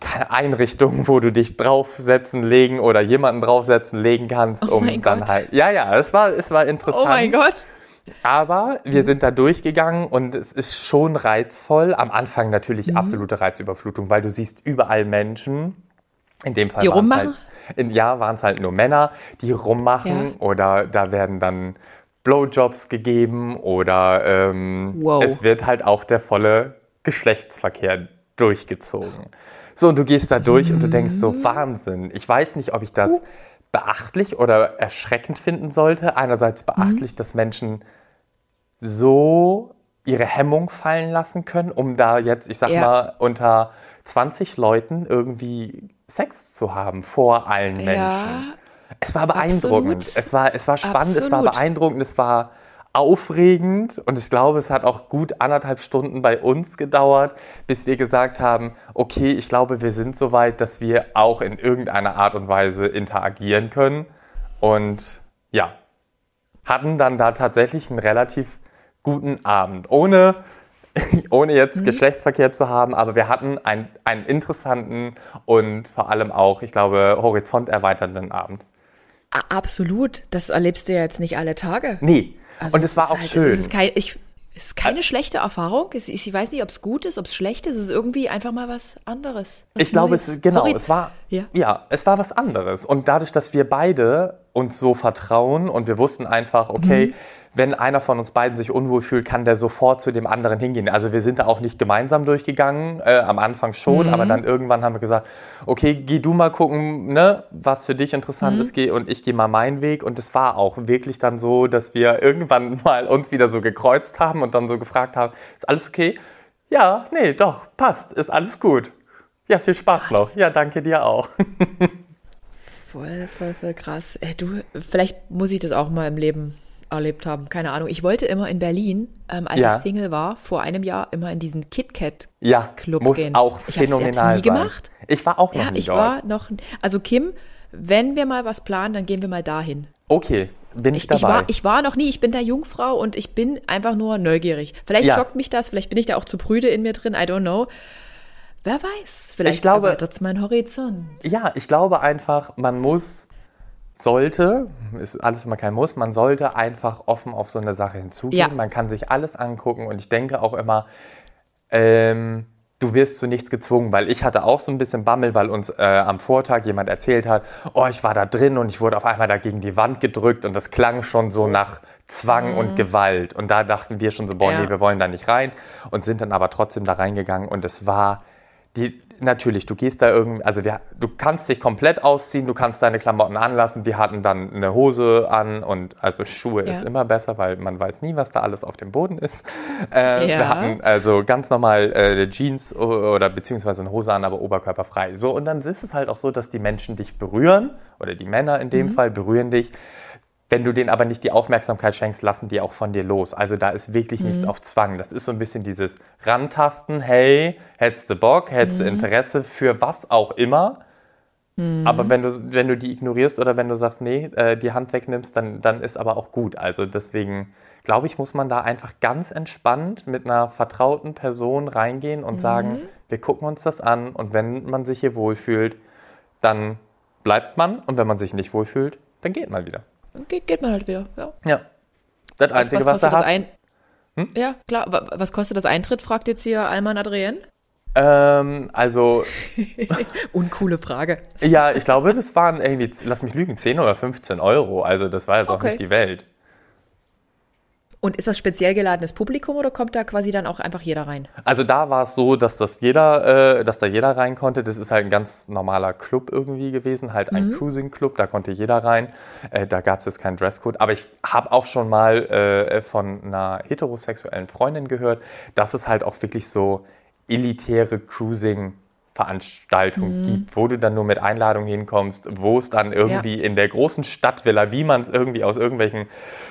keine Einrichtungen, wo du dich draufsetzen, legen oder jemanden draufsetzen, legen kannst, Oh um mein dann Gott. halt. Ja, ja, es war, es war interessant. Oh mein Gott. Aber wir sind da durchgegangen und es ist schon reizvoll. Am Anfang natürlich Mhm. absolute Reizüberflutung, weil du siehst überall Menschen. In dem Fall Die rummachen? Halt, in, ja, waren es halt nur Männer, die rummachen oder da werden dann Blowjobs gegeben oder ähm, Wow. es wird halt auch der volle Geschlechtsverkehr durchgezogen. So, und du gehst da durch und du denkst Mhm. so, Wahnsinn. Ich weiß nicht, ob ich das beachtlich oder erschreckend finden sollte. Einerseits beachtlich, dass Menschen so ihre Hemmung fallen lassen können, um da jetzt, ich sag Ja. mal, unter 20 Leuten irgendwie Sex zu haben vor allen Menschen. Ja, Es war beeindruckend. Absolut. Es war, es war spannend, es war Absolut. beeindruckend, es war aufregend und ich glaube, es hat auch gut anderthalb Stunden bei uns gedauert, bis wir gesagt haben, okay, ich glaube, wir sind so weit, dass wir auch in irgendeiner Art und Weise interagieren können und ja, hatten dann da tatsächlich einen relativ guten Abend, ohne, ohne jetzt Geschlechtsverkehr zu haben, aber wir hatten einen, einen interessanten und vor allem auch, ich glaube, horizonterweiternden Abend. A- absolut. Das erlebst du ja jetzt nicht alle Tage. Nee, Also und es war auch halt- schön. Es ist, kein, ich, es ist keine schlechte Erfahrung. Es, ich weiß nicht, ob es gut ist, ob es schlecht ist. Es ist irgendwie einfach mal was anderes. Was Ich glaube, es, genau, es war, Ja. ja. es war was anderes. Und dadurch, dass wir beide uns so vertrauen und wir wussten einfach, okay, Mhm. Wenn einer von uns beiden sich unwohl fühlt, kann der sofort zu dem anderen hingehen. Also wir sind da auch nicht gemeinsam durchgegangen, äh, am Anfang schon, Mhm. aber dann irgendwann haben wir gesagt, okay, geh du mal gucken, ne, was für dich interessant Mhm. ist, geh und ich gehe mal meinen Weg. Und es war auch wirklich dann so, dass wir irgendwann mal uns wieder so gekreuzt haben und dann so gefragt haben, ist alles okay? Ja, nee, doch, passt, ist alles gut. Ja, viel Spaß krass. noch. Ja, danke dir auch. voll, voll, voll krass. Ey, du, vielleicht muss ich das auch mal im Leben erlebt haben. Keine Ahnung. Ich wollte immer in Berlin, ähm, als ja. ich Single war, vor einem Jahr immer in diesen KitKat ja, Club muss gehen. auch ich phänomenal nie sein. gemacht. Ich war auch noch ja, nie ich dort. war noch. Also Kim, wenn wir mal was planen, dann gehen wir mal dahin. Okay, bin ich, ich dabei. Ich war, ich war noch nie, ich bin der Jungfrau und ich bin einfach nur neugierig. Vielleicht ja. schockt mich das, vielleicht bin ich da auch zu prüde in mir drin, I don't know. Wer weiß, vielleicht erweitert es meinen Horizont. Ja, ich glaube einfach, man muss sollte, ist alles immer kein Muss, man sollte einfach offen auf so eine Sache hinzugehen. Ja. Man kann sich alles angucken und ich denke auch immer, ähm, du wirst zu nichts gezwungen, weil ich hatte auch so ein bisschen Bammel, weil uns äh, am Vortag jemand erzählt hat, oh, ich war da drin und ich wurde auf einmal da gegen die Wand gedrückt und das klang schon so nach Zwang mhm. und Gewalt. Und da dachten wir schon so, boah, ja. nee, wir wollen da nicht rein und sind dann aber trotzdem da reingegangen und es war die, natürlich, du gehst da irgendwie, also wir, du kannst dich komplett ausziehen, du kannst deine Klamotten anlassen. Wir hatten dann eine Hose an und also Schuhe ja. ist immer besser, weil man weiß nie, was da alles auf dem Boden ist. Äh, ja. Wir hatten also ganz normal äh, Jeans oder beziehungsweise eine Hose an, aber oberkörperfrei. So, und dann ist es halt auch so, dass die Menschen dich berühren oder die Männer in dem mhm. Fall berühren dich wenn du denen aber nicht die Aufmerksamkeit schenkst, lassen die auch von dir los. Also da ist wirklich mhm. nichts auf Zwang. Das ist so ein bisschen dieses Rantasten, hey, hättest du Bock, hättest du mhm. Interesse für was auch immer. Mhm. Aber wenn du, wenn du die ignorierst oder wenn du sagst, nee, äh, die Hand wegnimmst, dann, dann ist aber auch gut. Also deswegen glaube ich, muss man da einfach ganz entspannt mit einer vertrauten Person reingehen und sagen, mhm. wir gucken uns das an und wenn man sich hier wohlfühlt, dann bleibt man und wenn man sich nicht wohlfühlt, dann geht man wieder. Dann geht, geht man halt wieder. Ja. ja. Das Einzige, was, was, was du hast. Ein hm? Ja, klar. Was kostet das Eintritt, fragt jetzt hier Alman Adrien. Ähm, also. Uncoole Frage. Ja, ich glaube, das waren irgendwie, lass mich lügen, 10 oder 15 Euro. Also, das war jetzt okay. auch nicht die Welt. Und ist das speziell geladenes Publikum oder kommt da quasi dann auch einfach jeder rein? Also da war es so, dass das jeder, äh, dass da jeder rein konnte. Das ist halt ein ganz normaler Club irgendwie gewesen, halt ein mhm. Cruising-Club, da konnte jeder rein. Äh, da gab es jetzt keinen Dresscode. Aber ich habe auch schon mal äh, von einer heterosexuellen Freundin gehört, dass es halt auch wirklich so elitäre Cruising Veranstaltung mhm. gibt, wo du dann nur mit Einladung hinkommst, wo es dann irgendwie ja. in der großen Stadtvilla, wie man es irgendwie aus irgendwelchen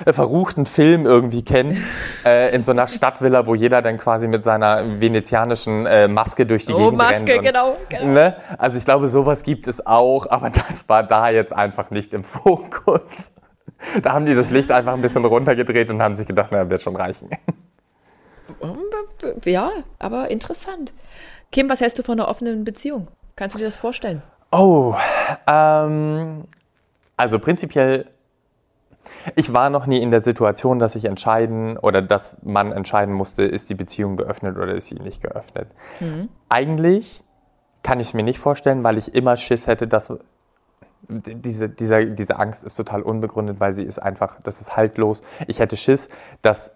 äh, verruchten Filmen irgendwie kennt, äh, in so einer Stadtvilla, wo jeder dann quasi mit seiner venezianischen äh, Maske durch die oh, Gegend Maske, rennt. Und, genau, genau. Ne? Also ich glaube, sowas gibt es auch, aber das war da jetzt einfach nicht im Fokus. Da haben die das Licht einfach ein bisschen runtergedreht und haben sich gedacht, naja, wird schon reichen. Ja, aber interessant. Kim, was hältst du von einer offenen Beziehung? Kannst du dir das vorstellen? Oh, ähm, also prinzipiell, ich war noch nie in der Situation, dass ich entscheiden oder dass man entscheiden musste, ist die Beziehung geöffnet oder ist sie nicht geöffnet. Mhm. Eigentlich kann ich es mir nicht vorstellen, weil ich immer Schiss hätte, dass diese, dieser, diese Angst ist total unbegründet, weil sie ist einfach, das ist haltlos. Ich hätte Schiss, dass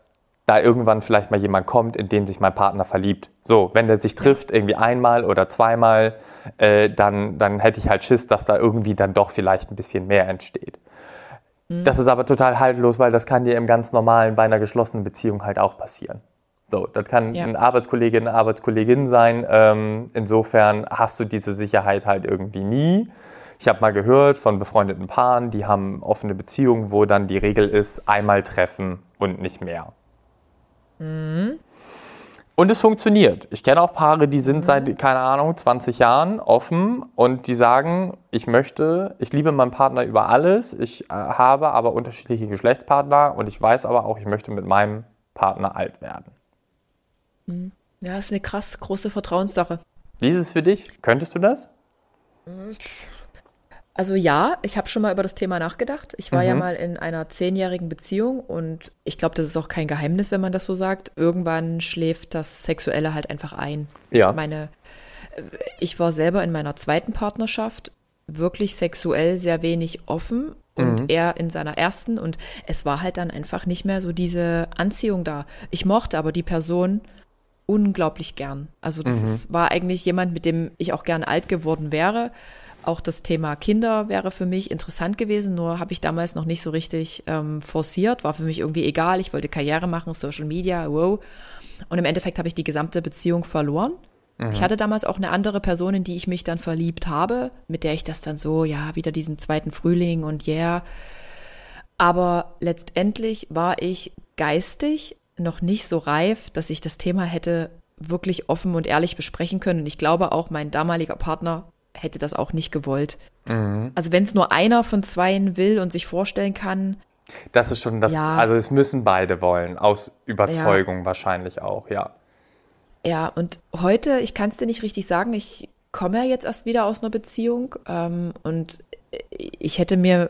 da irgendwann vielleicht mal jemand kommt, in den sich mein Partner verliebt. So, wenn der sich trifft, irgendwie einmal oder zweimal, äh, dann, dann hätte ich halt Schiss, dass da irgendwie dann doch vielleicht ein bisschen mehr entsteht. Mhm. Das ist aber total haltlos, weil das kann dir im ganz normalen, bei einer geschlossenen Beziehung halt auch passieren. So, das kann ja. ein Arbeitskollege, eine Arbeitskollegin sein. Ähm, insofern hast du diese Sicherheit halt irgendwie nie. Ich habe mal gehört von befreundeten Paaren, die haben offene Beziehungen, wo dann die Regel ist, einmal treffen und nicht mehr. Mhm. Und es funktioniert. Ich kenne auch Paare, die sind mhm. seit, keine Ahnung, 20 Jahren offen und die sagen, ich möchte, ich liebe meinen Partner über alles, ich äh, habe aber unterschiedliche Geschlechtspartner und ich weiß aber auch, ich möchte mit meinem Partner alt werden. Mhm. Ja, das ist eine krass große Vertrauenssache. Wie ist es für dich? Könntest du das? Also ja, ich habe schon mal über das Thema nachgedacht. Ich war mhm. ja mal in einer zehnjährigen Beziehung und ich glaube, das ist auch kein Geheimnis, wenn man das so sagt. Irgendwann schläft das Sexuelle halt einfach ein. Ja. Ich meine, ich war selber in meiner zweiten Partnerschaft wirklich sexuell sehr wenig offen und mhm. er in seiner ersten und es war halt dann einfach nicht mehr so diese Anziehung da. Ich mochte aber die Person unglaublich gern. Also das mhm. ist, war eigentlich jemand, mit dem ich auch gern alt geworden wäre auch das Thema Kinder wäre für mich interessant gewesen, nur habe ich damals noch nicht so richtig ähm, forciert, war für mich irgendwie egal. Ich wollte Karriere machen, Social Media, wow. Und im Endeffekt habe ich die gesamte Beziehung verloren. Mhm. Ich hatte damals auch eine andere Person, in die ich mich dann verliebt habe, mit der ich das dann so, ja, wieder diesen zweiten Frühling und yeah. Aber letztendlich war ich geistig noch nicht so reif, dass ich das Thema hätte wirklich offen und ehrlich besprechen können. Und ich glaube auch, mein damaliger Partner hätte das auch nicht gewollt. Mhm. Also wenn es nur einer von zweien will und sich vorstellen kann. Das ist schon das, ja. also es müssen beide wollen, aus Überzeugung ja. wahrscheinlich auch, ja. Ja, und heute, ich kann es dir nicht richtig sagen, ich komme ja jetzt erst wieder aus einer Beziehung ähm, und ich hätte mir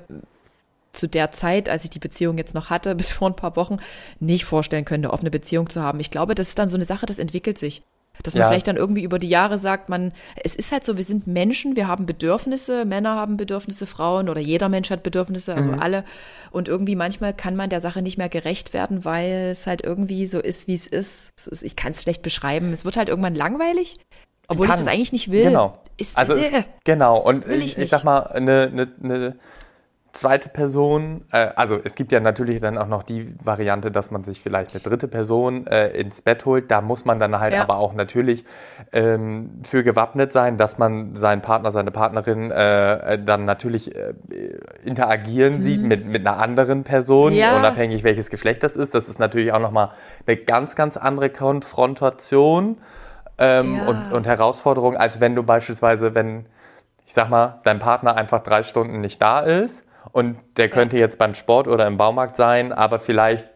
zu der Zeit, als ich die Beziehung jetzt noch hatte, bis vor ein paar Wochen, nicht vorstellen können, eine offene Beziehung zu haben. Ich glaube, das ist dann so eine Sache, das entwickelt sich. Dass man ja. vielleicht dann irgendwie über die Jahre sagt, man, es ist halt so, wir sind Menschen, wir haben Bedürfnisse, Männer haben Bedürfnisse, Frauen oder jeder Mensch hat Bedürfnisse, also mhm. alle. Und irgendwie manchmal kann man der Sache nicht mehr gerecht werden, weil es halt irgendwie so ist, wie es ist. ist ich kann es schlecht beschreiben. Es wird halt irgendwann langweilig. Obwohl kann. ich das eigentlich nicht will. Genau. Ist, also äh, es, genau. Und ich, ich, ich sag mal, eine, eine, eine zweite Person, äh, also es gibt ja natürlich dann auch noch die Variante, dass man sich vielleicht eine dritte Person äh, ins Bett holt. Da muss man dann halt ja. aber auch natürlich ähm, für gewappnet sein, dass man seinen Partner, seine Partnerin äh, dann natürlich äh, interagieren mhm. sieht mit, mit einer anderen Person, ja. unabhängig welches Geschlecht das ist. Das ist natürlich auch nochmal eine ganz, ganz andere Konfrontation ähm, ja. und, und Herausforderung, als wenn du beispielsweise, wenn ich sag mal, dein Partner einfach drei Stunden nicht da ist und der könnte jetzt beim Sport oder im Baumarkt sein, aber vielleicht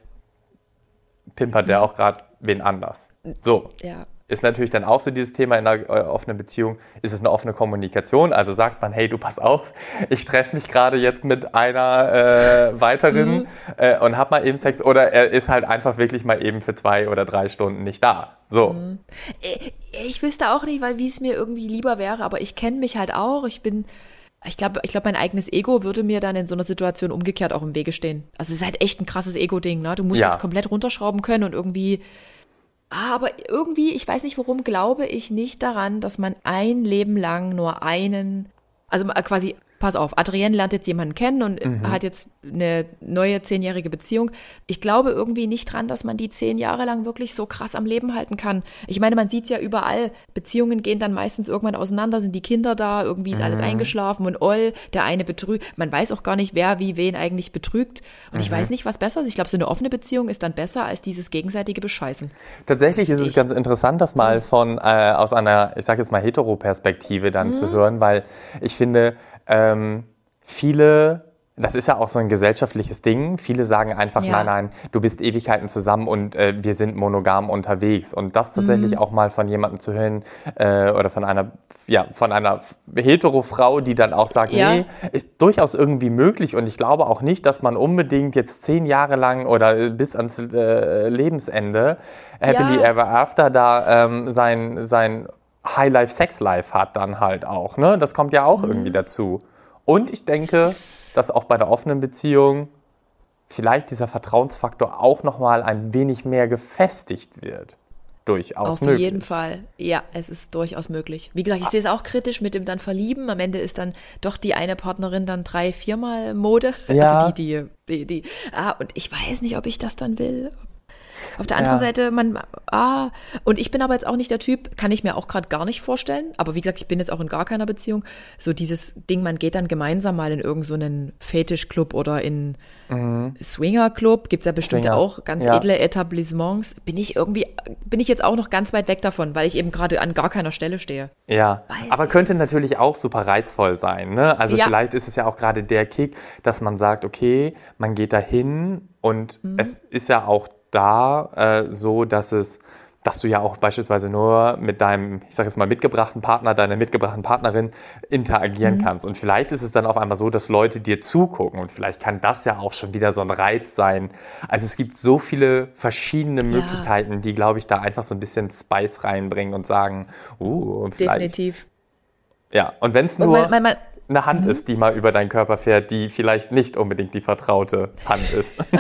pimpert der auch gerade wen anders. So. Ja. Ist natürlich dann auch so dieses Thema in einer äh, offenen Beziehung, ist es eine offene Kommunikation. Also sagt man, hey, du pass auf, ich treffe mich gerade jetzt mit einer äh, weiteren mhm. äh, und hab mal eben Sex. Oder er ist halt einfach wirklich mal eben für zwei oder drei Stunden nicht da. So. Mhm. Ich, ich wüsste auch nicht, weil wie es mir irgendwie lieber wäre, aber ich kenne mich halt auch. Ich bin ich glaube, ich glaube, mein eigenes Ego würde mir dann in so einer Situation umgekehrt auch im Wege stehen. Also es ist halt echt ein krasses Ego-Ding, ne? Du musst ja. es komplett runterschrauben können und irgendwie. Ah, aber irgendwie, ich weiß nicht warum, glaube ich nicht daran, dass man ein Leben lang nur einen, also quasi pass auf, Adrienne lernt jetzt jemanden kennen und mhm. hat jetzt eine neue zehnjährige Beziehung. Ich glaube irgendwie nicht dran, dass man die zehn Jahre lang wirklich so krass am Leben halten kann. Ich meine, man sieht ja überall, Beziehungen gehen dann meistens irgendwann auseinander, sind die Kinder da, irgendwie ist mhm. alles eingeschlafen und all, der eine betrügt. Man weiß auch gar nicht, wer wie wen eigentlich betrügt. Und mhm. ich weiß nicht, was besser ist. Ich glaube, so eine offene Beziehung ist dann besser als dieses gegenseitige Bescheißen. Tatsächlich ist es ganz interessant, das mal von äh, aus einer, ich sage jetzt mal, Hetero-Perspektive dann zu mhm. hören, weil ich finde, ähm, viele das ist ja auch so ein gesellschaftliches Ding. Viele sagen einfach, ja. nein, nein, du bist Ewigkeiten zusammen und äh, wir sind monogam unterwegs. Und das tatsächlich mhm. auch mal von jemandem zu hören äh, oder von einer, ja, von einer hetero-Frau, die dann auch sagt, ja. nee, ist durchaus irgendwie möglich. Und ich glaube auch nicht, dass man unbedingt jetzt zehn Jahre lang oder bis ans äh, Lebensende happily ja. ever after da ähm, sein, sein High-Life-Sex-Life hat dann halt auch. Ne? Das kommt ja auch mhm. irgendwie dazu. Und ich denke, dass auch bei der offenen Beziehung vielleicht dieser Vertrauensfaktor auch nochmal ein wenig mehr gefestigt wird. Durchaus Auf möglich. Auf jeden Fall. Ja, es ist durchaus möglich. Wie gesagt, ich sehe es auch kritisch mit dem dann Verlieben. Am Ende ist dann doch die eine Partnerin dann drei, viermal Mode. Ja. Also die, die, die, die. Ah, und ich weiß nicht, ob ich das dann will, auf der anderen ja. Seite, man, ah, und ich bin aber jetzt auch nicht der Typ, kann ich mir auch gerade gar nicht vorstellen. Aber wie gesagt, ich bin jetzt auch in gar keiner Beziehung. So dieses Ding, man geht dann gemeinsam mal in irgendeinen so Fetischclub oder in mhm. Swingerclub, gibt es ja bestimmt Swinger. auch ganz ja. edle Etablissements. Bin ich irgendwie, bin ich jetzt auch noch ganz weit weg davon, weil ich eben gerade an gar keiner Stelle stehe. Ja, Weiß aber könnte natürlich auch super reizvoll sein. Ne? Also ja. vielleicht ist es ja auch gerade der Kick, dass man sagt, okay, man geht da hin und mhm. es ist ja auch da äh, so, dass es dass du ja auch beispielsweise nur mit deinem, ich sage jetzt mal, mitgebrachten Partner, deiner mitgebrachten Partnerin interagieren mhm. kannst. Und vielleicht ist es dann auf einmal so, dass Leute dir zugucken und vielleicht kann das ja auch schon wieder so ein Reiz sein. Also es gibt so viele verschiedene ja. Möglichkeiten, die, glaube ich, da einfach so ein bisschen Spice reinbringen und sagen, uh, vielleicht. Definitiv. Ja, und wenn es nur mein, mein, mein, eine Hand mhm. ist, die mal über deinen Körper fährt, die vielleicht nicht unbedingt die vertraute Hand ist.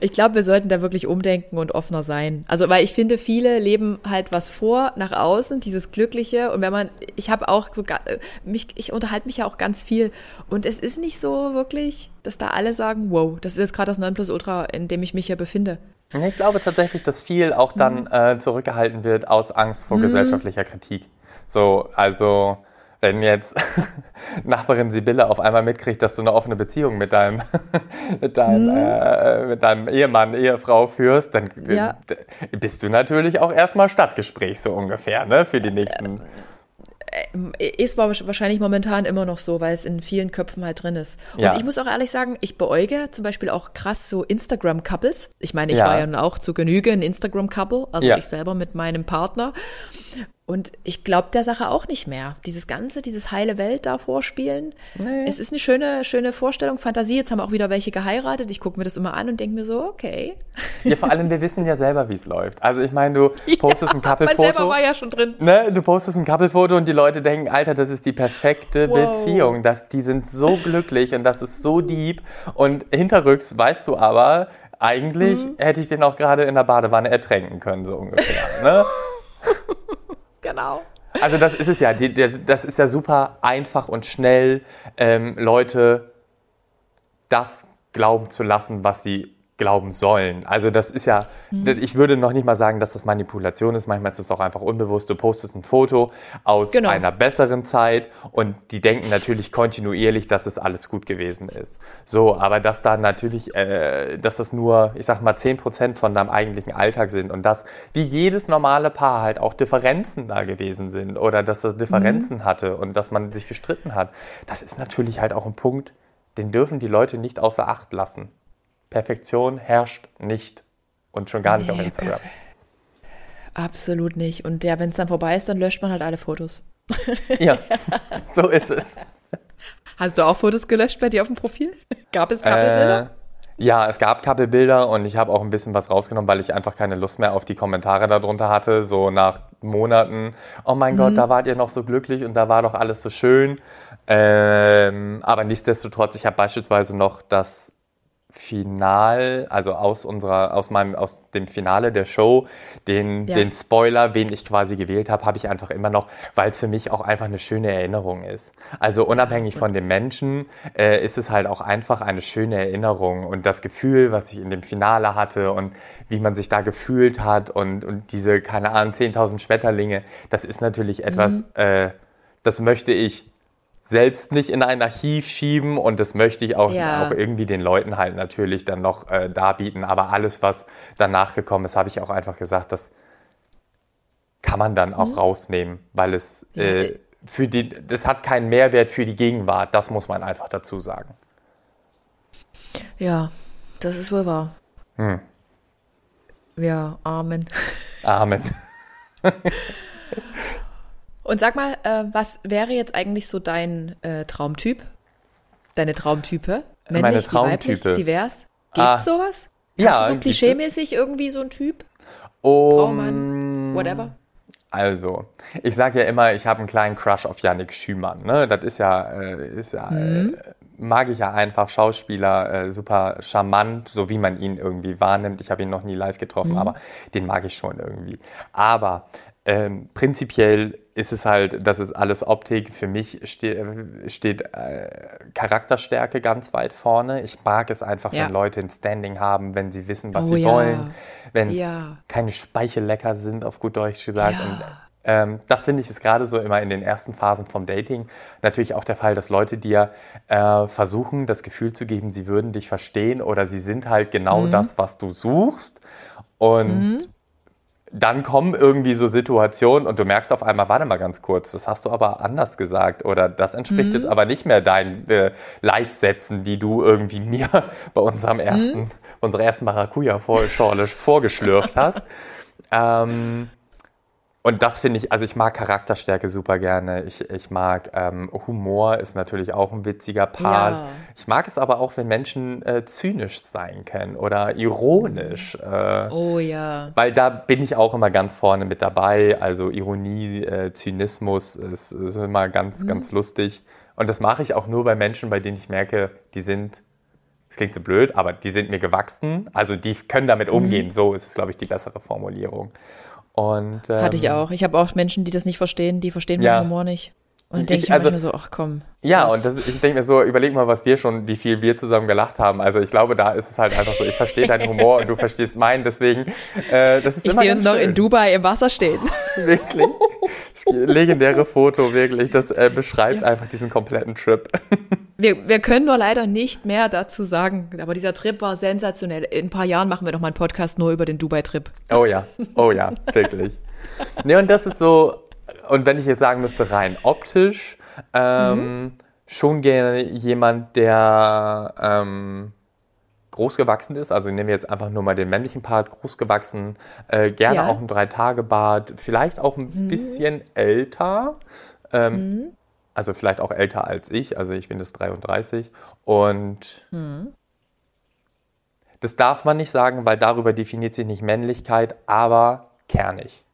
Ich glaube, wir sollten da wirklich umdenken und offener sein. Also, weil ich finde, viele leben halt was vor nach außen, dieses Glückliche. Und wenn man, ich habe auch so, mich, ich unterhalte mich ja auch ganz viel. Und es ist nicht so wirklich, dass da alle sagen, wow, das ist jetzt gerade das Nonplusultra, in dem ich mich hier befinde. Ich glaube tatsächlich, dass viel auch dann mhm. äh, zurückgehalten wird aus Angst vor mhm. gesellschaftlicher Kritik. So, also wenn jetzt Nachbarin Sibylle auf einmal mitkriegt, dass du eine offene Beziehung mit deinem, mit deinem, mhm. äh, mit deinem Ehemann, Ehefrau führst, dann ja. bist du natürlich auch erstmal Stadtgespräch so ungefähr, ne, für die nächsten. Äh, ist wahrscheinlich momentan immer noch so, weil es in vielen Köpfen halt drin ist. Und ja. ich muss auch ehrlich sagen, ich beäuge zum Beispiel auch krass so Instagram-Couples. Ich meine, ich ja. war ja auch zu Genüge ein Instagram-Couple, also ja. ich selber mit meinem Partner. Und ich glaube der Sache auch nicht mehr. Dieses Ganze, dieses heile Welt da vorspielen. Nee. Es ist eine schöne, schöne Vorstellung, Fantasie. Jetzt haben auch wieder welche geheiratet. Ich gucke mir das immer an und denke mir so, okay. Ja, vor allem, wir wissen ja selber, wie es läuft. Also ich meine, du postest ja, ein Couple-Foto. Man selber war ja schon drin. Ne? Du postest ein Couple-Foto und die Leute denken, Alter, das ist die perfekte wow. Beziehung. Das, die sind so glücklich und das ist so deep. Und hinterrücks weißt du aber, eigentlich mhm. hätte ich den auch gerade in der Badewanne ertränken können, so ungefähr. Ne? genau. Also das ist es ja, das ist ja super einfach und schnell, ähm, Leute das glauben zu lassen, was sie glauben sollen. Also das ist ja, mhm. ich würde noch nicht mal sagen, dass das Manipulation ist. Manchmal ist es auch einfach unbewusst. Du postest ein Foto aus genau. einer besseren Zeit und die denken natürlich kontinuierlich, dass es alles gut gewesen ist. So, aber dass da natürlich, äh, dass das nur, ich sag mal, 10% von deinem eigentlichen Alltag sind und dass wie jedes normale Paar halt auch Differenzen da gewesen sind oder dass er Differenzen mhm. hatte und dass man sich gestritten hat, das ist natürlich halt auch ein Punkt, den dürfen die Leute nicht außer Acht lassen. Perfektion herrscht nicht und schon gar nicht nee, auf Instagram. Absolut nicht. Und ja, wenn es dann vorbei ist, dann löscht man halt alle Fotos. ja, so ist es. Hast du auch Fotos gelöscht bei dir auf dem Profil? Gab es Couple-Bilder? Äh, ja, es gab Couple-Bilder und ich habe auch ein bisschen was rausgenommen, weil ich einfach keine Lust mehr auf die Kommentare darunter hatte. So nach Monaten, oh mein mhm. Gott, da wart ihr noch so glücklich und da war doch alles so schön. Ähm, aber nichtsdestotrotz, ich habe beispielsweise noch das Final, also aus unserer, aus meinem, aus dem Finale der Show, den, ja. den Spoiler, wen ich quasi gewählt habe, habe ich einfach immer noch, weil es für mich auch einfach eine schöne Erinnerung ist. Also unabhängig von dem Menschen äh, ist es halt auch einfach eine schöne Erinnerung und das Gefühl, was ich in dem Finale hatte und wie man sich da gefühlt hat und, und diese, keine Ahnung, 10.000 Schmetterlinge, das ist natürlich etwas, mhm. äh, das möchte ich selbst nicht in ein Archiv schieben und das möchte ich auch, ja. auch irgendwie den Leuten halt natürlich dann noch äh, darbieten. Aber alles, was danach gekommen ist, habe ich auch einfach gesagt, das kann man dann auch mhm. rausnehmen, weil es ja. äh, für die, das hat keinen Mehrwert für die Gegenwart. Das muss man einfach dazu sagen. Ja, das ist wohl wahr. Hm. Ja, Amen. Amen. Und sag mal, äh, was wäre jetzt eigentlich so dein äh, Traumtyp? Deine Traumtype? Männlich, Meine Traumtype. Weiblich, divers? Gibt es ah, sowas? Ja. Hast du so klischeemäßig irgendwie so ein Typ? Um, Traummann, whatever? Also, ich sage ja immer, ich habe einen kleinen Crush auf Yannick Schümann. Ne? Das ist ja, äh, ist ja mhm. äh, mag ich ja einfach, Schauspieler, äh, super charmant, so wie man ihn irgendwie wahrnimmt. Ich habe ihn noch nie live getroffen, mhm. aber den mag ich schon irgendwie. Aber ähm, prinzipiell ist es halt, das ist alles Optik. Für mich ste steht äh, Charakterstärke ganz weit vorne. Ich mag es einfach, ja. wenn Leute ein Standing haben, wenn sie wissen, was oh, sie ja. wollen, wenn es ja. keine Speichellecker sind, auf gut Deutsch gesagt. Und, ähm, das finde ich ist gerade so immer in den ersten Phasen vom Dating natürlich auch der Fall, dass Leute dir äh, versuchen, das Gefühl zu geben, sie würden dich verstehen oder sie sind halt genau mhm. das, was du suchst. Und mhm dann kommen irgendwie so Situationen und du merkst auf einmal, warte mal ganz kurz, das hast du aber anders gesagt oder das entspricht mhm. jetzt aber nicht mehr deinen äh, Leitsätzen, die du irgendwie mir bei unserem ersten, mhm. unserer ersten Maracuja-Schorle vorgeschlürft hast. ähm, und das finde ich, also ich mag Charakterstärke super gerne. Ich, ich mag ähm, Humor, ist natürlich auch ein witziger Part. Ja. Ich mag es aber auch, wenn Menschen äh, zynisch sein können oder ironisch. Äh, oh ja. Weil da bin ich auch immer ganz vorne mit dabei. Also Ironie, äh, Zynismus ist, ist, immer ganz, mhm. ganz lustig. Und das mache ich auch nur bei Menschen, bei denen ich merke, die sind das klingt so blöd, aber die sind mir gewachsen. Also die können damit Mhm. umgehen. So ist es, glaube ich, die bessere Formulierung. Und, ähm, Hatte ich auch. Ich habe auch Menschen, die das nicht verstehen, die verstehen Ja. meinen Humor nicht. Und Ich- denke ich, mir also- manchmal so, ach komm. Ja, was? und das, ich denke mir so, überleg mal, was wir schon, wie viel wir zusammen gelacht haben. Also ich glaube, da ist es halt einfach so, ich verstehe deinen Humor und du verstehst meinen, deswegen, äh, das ist ich sehe uns noch in Dubai im Wasser stehen. Wirklich. Legendäre Foto, wirklich. Das äh, beschreibt einfach diesen kompletten Trip. Wir, wir können nur leider nicht mehr dazu sagen, aber dieser Trip war sensationell. In ein paar Jahren machen wir noch mal einen Podcast nur über den Dubai-Trip. Oh ja, oh ja, wirklich. Ne, und das ist so, und wenn ich jetzt sagen müsste, rein optisch, ähm, schon gerne jemand, der ähm, groß gewachsen ist. Also nehmen wir jetzt einfach nur mal den männlichen Part, groß gewachsen, äh, gerne Ja. auch ein Drei-Tage-Bart, vielleicht auch ein bisschen älter. Ähm, Also vielleicht auch älter als ich, also ich bin jetzt 33. Und das darf man nicht sagen, weil darüber definiert sich nicht Männlichkeit, aber kernig.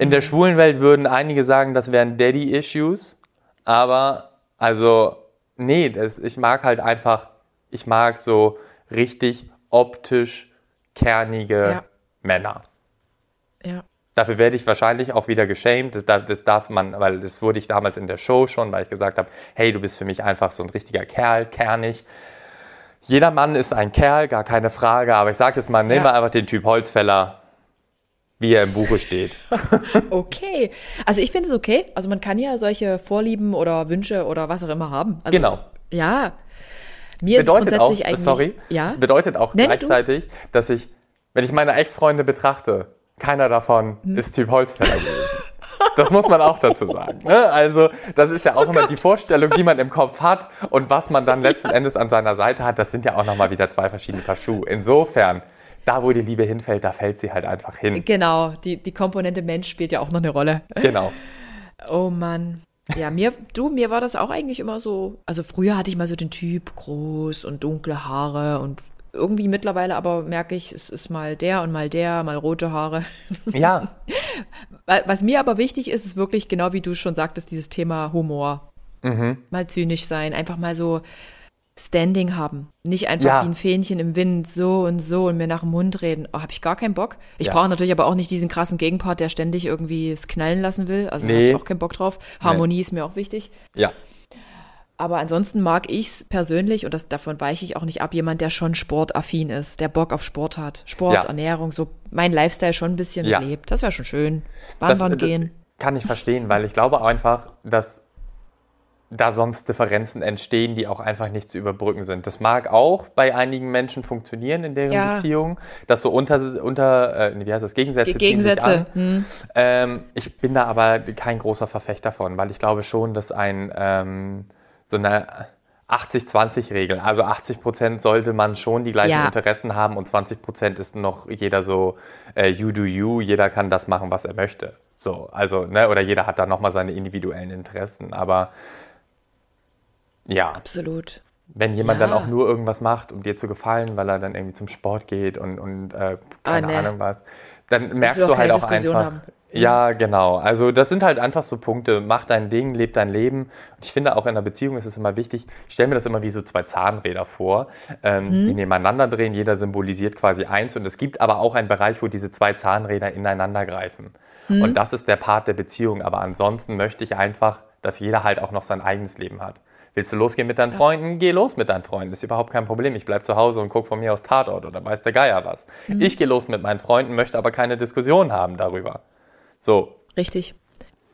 In der schwulen Welt würden einige sagen, das wären Daddy-Issues, aber also, nee, das, ich mag halt einfach, ich mag so richtig optisch kernige Ja. Männer. Ja. Dafür werde ich wahrscheinlich auch wieder geschämt. Das, darf- das darf man, weil das wurde ich damals in der Show schon, weil ich gesagt habe, hey, du bist für mich einfach so ein richtiger Kerl, kernig. Jeder Mann ist ein Kerl, gar keine Frage, aber ich sage jetzt mal, nehmen wir Ja. einfach den Typ Holzfäller, wie er im Buche steht. Okay. Also ich finde es okay. Also man kann ja solche Vorlieben oder Wünsche oder was auch immer haben. Also, Genau. Ja. Mir Bedeutet ist auch, grundsätzlich eigentlich. sorry, Ja. bedeutet auch Nee, nee, du. gleichzeitig, dass ich, wenn ich meine Ex-Freunde betrachte, keiner davon Hm. ist Typ Holzfäller gewesen. Das muss man auch dazu sagen. Ne? Also, das ist ja auch immer die Vorstellung, die man im Kopf hat und was man dann letzten Endes an seiner Seite hat. Das sind ja auch nochmal wieder zwei verschiedene Paar Schuhe. Insofern, da wo die Liebe hinfällt, da fällt sie halt einfach hin. Genau, die, die Komponente Mensch spielt ja auch noch eine Rolle. Genau. Oh Mann. Ja, mir, du, mir war das auch eigentlich immer so. Also früher hatte ich mal so den Typ groß und dunkle Haare und irgendwie mittlerweile aber merke ich, es ist mal der und mal der, mal rote Haare. Ja, Wa- Was mir aber wichtig ist, ist wirklich genau wie du schon sagtest, dieses Thema Humor. Mhm. Mal zynisch sein, einfach mal so Standing haben. Nicht einfach Ja. wie ein Fähnchen im Wind, so und so und mir nach dem Mund reden. Oh, habe ich gar keinen Bock. Ich Ja. brauche natürlich aber auch nicht diesen krassen Gegenpart, der ständig irgendwie es knallen lassen will. Also Nee. habe ich auch keinen Bock drauf. Harmonie ist mir auch wichtig. ja. Aber ansonsten mag ich es persönlich, und das, davon weiche ich auch nicht ab, jemand, der schon sportaffin ist, der Bock auf Sport hat. Sport, Ja. Ernährung, so mein Lifestyle schon ein bisschen Ja. lebt. Das wäre schon schön. Das, Wandern äh, gehen. Kann ich verstehen, weil ich glaube einfach, dass da sonst Differenzen entstehen, die auch einfach nicht zu überbrücken sind. Das mag auch bei einigen Menschen funktionieren in deren Ja. Beziehung, dass so unter, unter äh, wie heißt das, Gegensätze ziehen sich Gegensätze. an. Hm. Ähm, ich bin da aber kein großer Verfechter von, weil ich glaube schon, dass ein ähm, so eine 80-20-Regel, also 80 Prozent sollte man schon die gleichen Ja. Interessen haben und 20 Prozent ist noch jeder so äh, you do you, jeder kann das machen, was er möchte. So, also, ne, oder jeder hat da nochmal seine individuellen Interessen, aber ja, Absolut. wenn jemand Ja. dann auch nur irgendwas macht, um dir zu gefallen, weil er dann irgendwie zum Sport geht und, und äh, keine Ah, nee. Ahnung was, dann merkst du halt auch Diskussion einfach. haben. Ja, genau. Also das sind halt einfach so Punkte. Mach dein Ding, leb dein Leben. Und ich finde auch in einer Beziehung ist es immer wichtig. Ich stelle mir das immer wie so zwei Zahnräder vor, ähm, Mhm. die nebeneinander drehen. Jeder symbolisiert quasi eins. Und es gibt aber auch einen Bereich, wo diese zwei Zahnräder ineinander greifen. Mhm. Und das ist der Part der Beziehung. Aber ansonsten möchte ich einfach, dass jeder halt auch noch sein eigenes Leben hat. Willst du losgehen mit deinen Freunden? Geh los mit deinen Freunden. Ist überhaupt kein Problem. Ich bleib zu Hause und guck von mir aus Tatort oder weiß der Geier was. Mhm. Ich gehe los mit meinen Freunden, möchte aber keine Diskussion haben darüber. So, Richtig.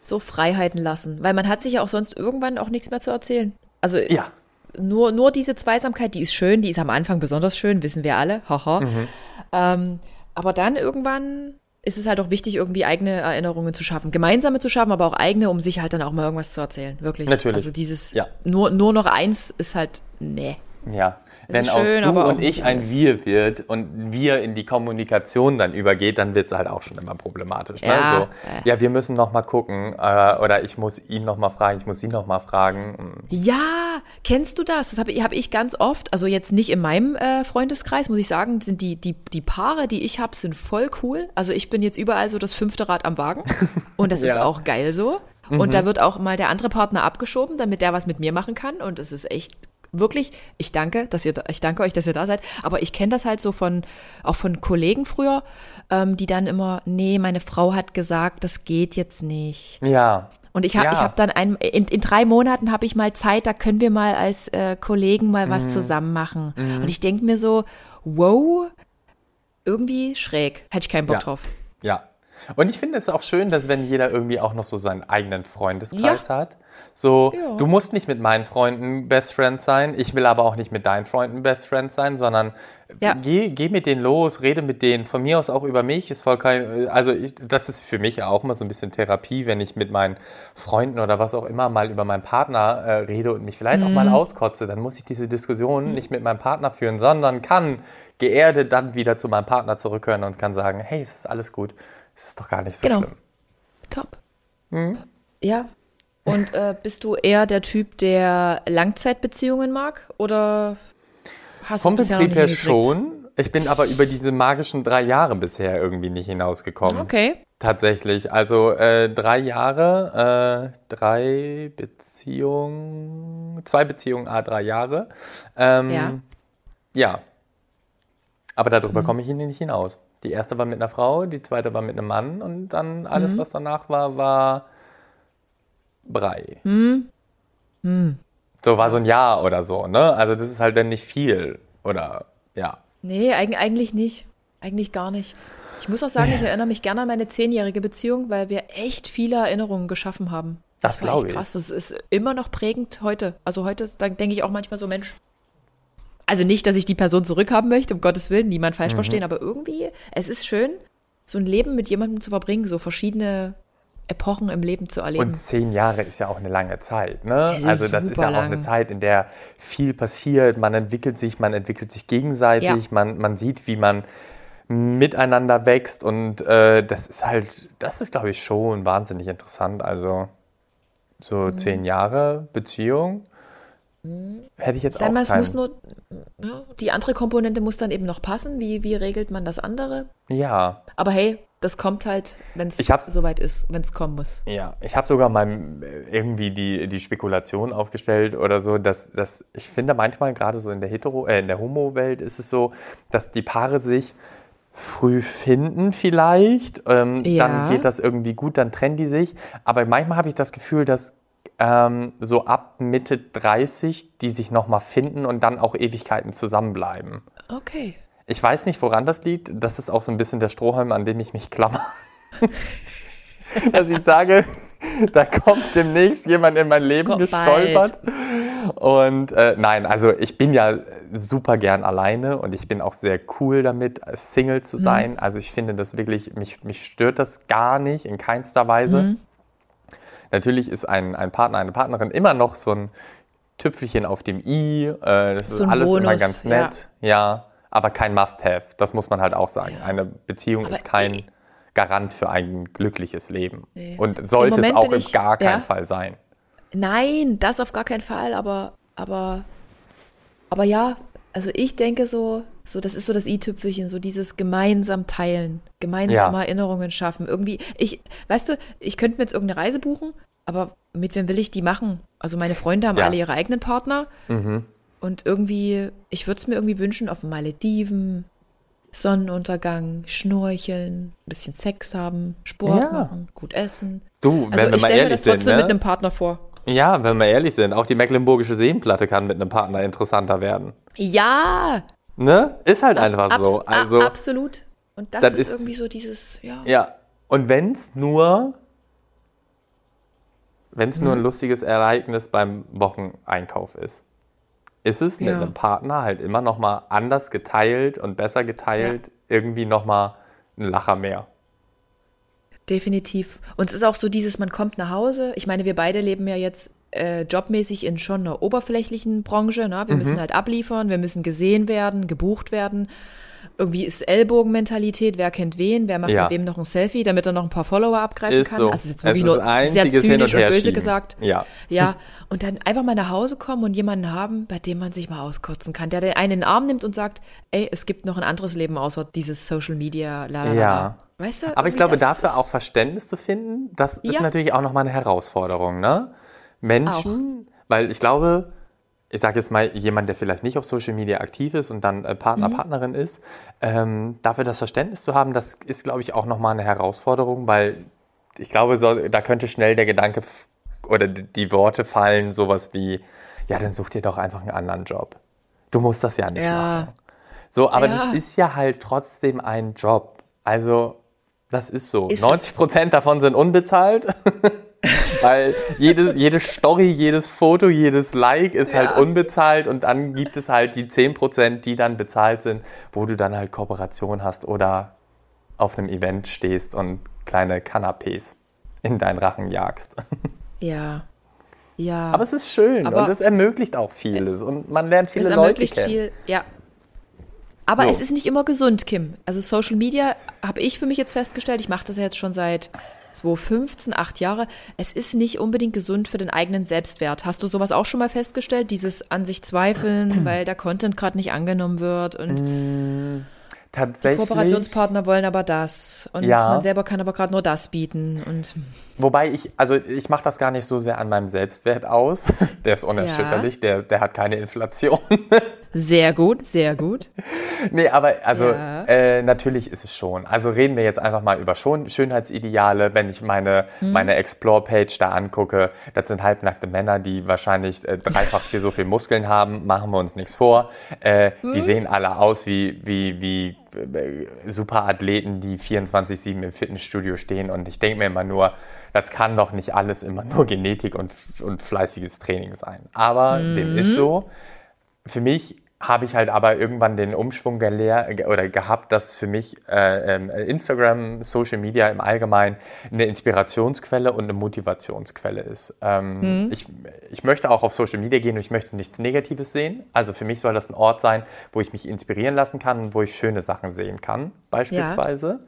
So Freiheiten lassen. Weil man hat sich ja auch sonst irgendwann auch nichts mehr zu erzählen. Also ja. nur, nur diese Zweisamkeit, die ist schön, die ist am Anfang besonders schön, wissen wir alle. Haha. Mhm. Ähm, aber dann irgendwann ist es halt auch wichtig, irgendwie eigene Erinnerungen zu schaffen. Gemeinsame zu schaffen, aber auch eigene, um sich halt dann auch mal irgendwas zu erzählen. Wirklich. Natürlich. Also dieses Ja. nur, nur noch eins ist halt, nee. Ja. Wenn ist aus schön, du und ich ein. Wir wird und wir in die Kommunikation dann übergeht, dann wird es halt auch schon immer problematisch. Ne? Ja, So, äh. ja, wir müssen noch mal gucken äh, oder ich muss ihn noch mal fragen, ich muss sie noch mal fragen. Hm. Ja, kennst du das? Das habe hab ich ganz oft, also jetzt nicht in meinem äh, Freundeskreis, muss ich sagen, sind die, die, die Paare, die ich habe, sind voll cool. Also ich bin jetzt überall so das fünfte Rad am Wagen und das ist Ja. auch geil so. Und da wird auch mal der andere Partner abgeschoben, damit der was mit mir machen kann und es ist echt wirklich, ich danke, dass ihr, ich danke euch, dass ihr da seid, aber ich kenne das halt so von, auch von Kollegen früher, ähm, die dann immer, nee, meine Frau hat gesagt, das geht jetzt nicht. Ja. Und ich habe Ja. ich hab dann ein, in, in drei Monaten habe ich mal Zeit, da können wir mal als äh, Kollegen mal Mhm. was zusammen machen. Und ich denke mir so, wow, irgendwie schräg. Hätte ich keinen Bock Ja. drauf. Ja. Und ich finde es auch schön, dass wenn jeder irgendwie auch noch so seinen eigenen Freundeskreis hat. So, Ja. du musst nicht mit meinen Freunden Best Friends sein, ich will aber auch nicht mit deinen Freunden Best Friends sein, sondern Ja. geh, geh mit denen los, rede mit denen. Von mir aus auch über mich ist voll kein, also ich, das ist für mich ja auch immer so ein bisschen Therapie, wenn ich mit meinen Freunden oder was auch immer mal über meinen Partner äh, rede und mich vielleicht auch Mhm. mal auskotze, dann muss ich diese Diskussion nicht mit meinem Partner führen, sondern kann geerdet dann wieder zu meinem Partner zurückhören und kann sagen, hey, es ist alles gut, es ist doch gar nicht so Genau. schlimm. Top. Mhm. Ja. Und äh, bist du eher der Typ, der Langzeitbeziehungen mag? Oder hast du Vom es bisher Prinzip her schon. Ich bin aber über diese magischen drei Jahre bisher irgendwie nicht hinausgekommen. Okay. Tatsächlich. Also äh, drei Jahre, äh, drei Beziehungen, zwei Beziehungen, a drei Jahre. Ähm, Ja. Ja. Aber darüber Mhm. komme ich nicht hinaus. Die erste war mit einer Frau, die zweite war mit einem Mann und dann alles, Mhm. was danach war, war Brei. Mhm. So war so ein Jahr oder so, ne? Also das ist halt dann nicht viel. Oder ja. Nee, eig eigentlich nicht. Eigentlich gar nicht. Ich muss auch sagen, ich erinnere mich gerne an meine zehnjährige Beziehung, weil wir echt viele Erinnerungen geschaffen haben. Das war glaube ich. krass. Das ist immer noch prägend heute. Also heute, da denke ich auch manchmal so, Mensch. Also nicht, dass ich die Person zurückhaben möchte, um Gottes Willen, niemand falsch Mhm. verstehen, aber irgendwie, es ist schön, so ein Leben mit jemandem zu verbringen, so verschiedene Epochen im Leben zu erleben. Und zehn Jahre ist ja auch eine lange Zeit. Ne? Also das ist ja auch eine. Zeit, in der viel passiert. Man entwickelt sich, man entwickelt sich gegenseitig. Ja. Man, man sieht, wie man miteinander wächst. Und äh, das ist halt, das ist, glaube ich, schon wahnsinnig interessant. Also so Mhm. zehn Jahre Beziehung hätte ich jetzt Dann auch keinen. muss nur, ja, die andere Komponente muss dann eben noch passen. Wie, wie regelt man das andere? ja, Aber hey, das kommt halt, wenn es soweit ist, wenn es kommen muss. Ja, ich habe sogar mal äh, irgendwie die, die Spekulation aufgestellt oder so, dass, dass ich finde manchmal gerade so in der Hetero, äh, in der Homo-Welt ist es so, dass die Paare sich früh finden vielleicht, ähm, Ja. dann geht das irgendwie gut, dann trennen die sich, aber manchmal habe ich das Gefühl, dass ähm, so ab Mitte 30 die sich nochmal finden und dann auch Ewigkeiten zusammenbleiben. Okay. Ich weiß nicht, woran das liegt. Das ist auch so ein bisschen der Strohhalm, an dem ich mich klammer. Dass ich sage, da kommt demnächst jemand in mein Leben Kommt gestolpert. Und äh, nein, also ich bin ja super gern alleine und ich bin auch sehr cool damit, Single zu sein. Also ich finde das wirklich, mich, mich stört das gar nicht, in keinster Weise. Natürlich ist ein, ein Partner, eine Partnerin immer noch so ein Tüpfelchen auf dem i. Äh, das So ist alles immer Bonus, ganz nett. Ja. aber kein Must-Have. Das muss man halt auch sagen. Eine Beziehung Aber ist kein eh- Garant für ein glückliches Leben. Nee. Und sollte es auch ich- gar keinen ja. Fall sein. Nein, das auf gar keinen Fall, aber, aber, aber ja, also ich denke so, so, das ist so das i-Tüpfelchen, so dieses gemeinsam teilen, gemeinsam Ja. Erinnerungen schaffen. Irgendwie, ich, weißt du, ich könnte mir jetzt irgendeine Reise buchen, aber mit wem will ich die machen? Also meine Freunde haben Ja. alle ihre eigenen Partner Mhm. und irgendwie, ich würde es mir irgendwie wünschen, auf Malediven, Sonnenuntergang, schnorcheln, ein bisschen Sex haben, Sport Ja. machen, gut essen. Du, Also wenn wir ich stelle mir ehrlich das sind, trotzdem ne? mit einem Partner vor. Ja, wenn wir ehrlich sind, auch die Mecklenburgische Seenplatte kann mit einem Partner interessanter werden. Ja, Ne? Ist halt einfach Abs- so. Also, absolut. Und das, das ist, ist- irgendwie so dieses, ja. ja. Und wenn es nur, wenn es nur Mhm. ein lustiges Ereignis beim Wocheneinkauf ist, ist es mit Ja. einem Partner halt immer noch mal anders geteilt und besser geteilt, irgendwie noch mal ein Lacher mehr. Definitiv. Und es ist auch so dieses, man kommt nach Hause. Ich meine, wir beide leben ja jetzt äh, jobmäßig in schon einer oberflächlichen Branche. Ne? Wir Mhm. müssen halt abliefern, wir müssen gesehen werden, gebucht werden. Irgendwie ist Ellbogenmentalität, wer kennt wen, wer macht Ja. mit wem noch ein Selfie, damit er noch ein paar Follower abgreifen Ist kann. so. Also es ist jetzt wirklich ist nur sehr zynisch und und böse gesagt. Ja. Ja, und dann einfach mal nach Hause kommen und jemanden haben, bei dem man sich mal auskotzen kann, der den einen in den Arm nimmt und sagt, ey, es gibt noch ein anderes Leben außer dieses Social Media, la. Ja. Weißt du? Aber ich glaube, dafür ist- auch Verständnis zu finden, das ist Ja. natürlich auch nochmal eine Herausforderung. Ne? Menschen, weil ich glaube, ich sage jetzt mal, jemand, der vielleicht nicht auf Social Media aktiv ist und dann äh, Partner, mhm. Partnerin ist, ähm, dafür das Verständnis zu haben, das ist, glaube ich, auch nochmal eine Herausforderung, weil ich glaube, so, da könnte schnell der Gedanke oder die Worte fallen, sowas wie, ja, dann such dir doch einfach einen anderen Job. Du musst das ja nicht ja. machen. So, aber ja. das ist ja halt trotzdem ein Job. Also, das ist so. Ist 90 Prozent davon sind unbezahlt. Weil jede, jede Story, jedes Foto, jedes Like ist halt ja. halt unbezahlt und dann gibt es halt die 10%, die dann bezahlt sind, wo du dann halt Kooperation hast oder auf einem Event stehst und kleine Canapés in deinen Rachen jagst. Ja. Ja. Aber es ist schön Aber und es ermöglicht auch vieles und man lernt viele Leute kennen. Es ermöglicht viel, ja. Aber so. es ist nicht immer gesund, Kim. Also Social Media habe ich für mich jetzt festgestellt, ich mache das ja jetzt schon seit 2015, acht Jahre. Es ist nicht unbedingt gesund für den eigenen Selbstwert. Hast du sowas auch schon mal festgestellt? Dieses an sich zweifeln, weil der Content gerade nicht angenommen wird und mm, Tatsächlich. Die Kooperationspartner wollen aber das und ja. man selber kann aber gerade nur das bieten und Wobei ich, also ich mache das gar nicht so sehr an meinem Selbstwert aus. Der ist unerschütterlich, ja. der, der hat keine Inflation. Sehr gut, sehr gut. nee, aber also ja. äh, natürlich ist es schon. Also reden wir jetzt einfach mal über Schön Schönheitsideale. Wenn ich meine, hm. meine Explore-Page da angucke, das sind halbnackte Männer, die wahrscheinlich äh, dreifach hier so viel Muskeln haben, machen wir uns nichts vor. Äh, hm. Die sehen alle aus wie, wie, wie äh, Superathleten, die 24-7 im Fitnessstudio stehen. Und ich denke mir immer nur, das kann doch nicht alles immer nur Genetik und, und fleißiges Training sein. Aber mhm. dem ist so. Für mich habe ich halt aber irgendwann den Umschwung gelehrt oder gehabt, dass für mich äh, ähm, Instagram, Social Media im Allgemeinen eine Inspirationsquelle und eine Motivationsquelle ist. Ähm, mhm. ich, ich möchte auch auf Social Media gehen und ich möchte nichts Negatives sehen. Also für mich soll das ein Ort sein, wo ich mich inspirieren lassen kann und wo ich schöne Sachen sehen kann, beispielsweise. Ja.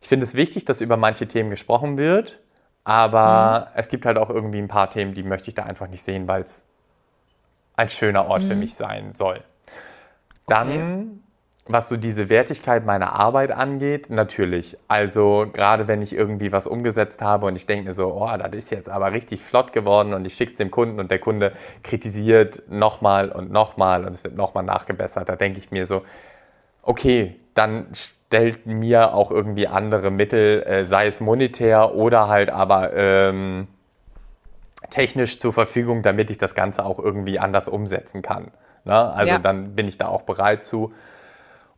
Ich finde es wichtig, dass über manche Themen gesprochen wird, aber mhm. es gibt halt auch irgendwie ein paar Themen, die möchte ich da einfach nicht sehen, weil es ein schöner Ort mhm. für mich sein soll. Dann, okay. was so diese Wertigkeit meiner Arbeit angeht, natürlich. Also gerade wenn ich irgendwie was umgesetzt habe und ich denke mir so, oh, das ist jetzt aber richtig flott geworden und ich schicke es dem Kunden und der Kunde kritisiert nochmal und nochmal und es wird nochmal nachgebessert, da denke ich mir so, okay, dann stellt mir auch irgendwie andere Mittel, äh, sei es monetär oder halt aber ähm, technisch zur Verfügung, damit ich das Ganze auch irgendwie anders umsetzen kann. Ne? Also ja. dann bin ich da auch bereit zu.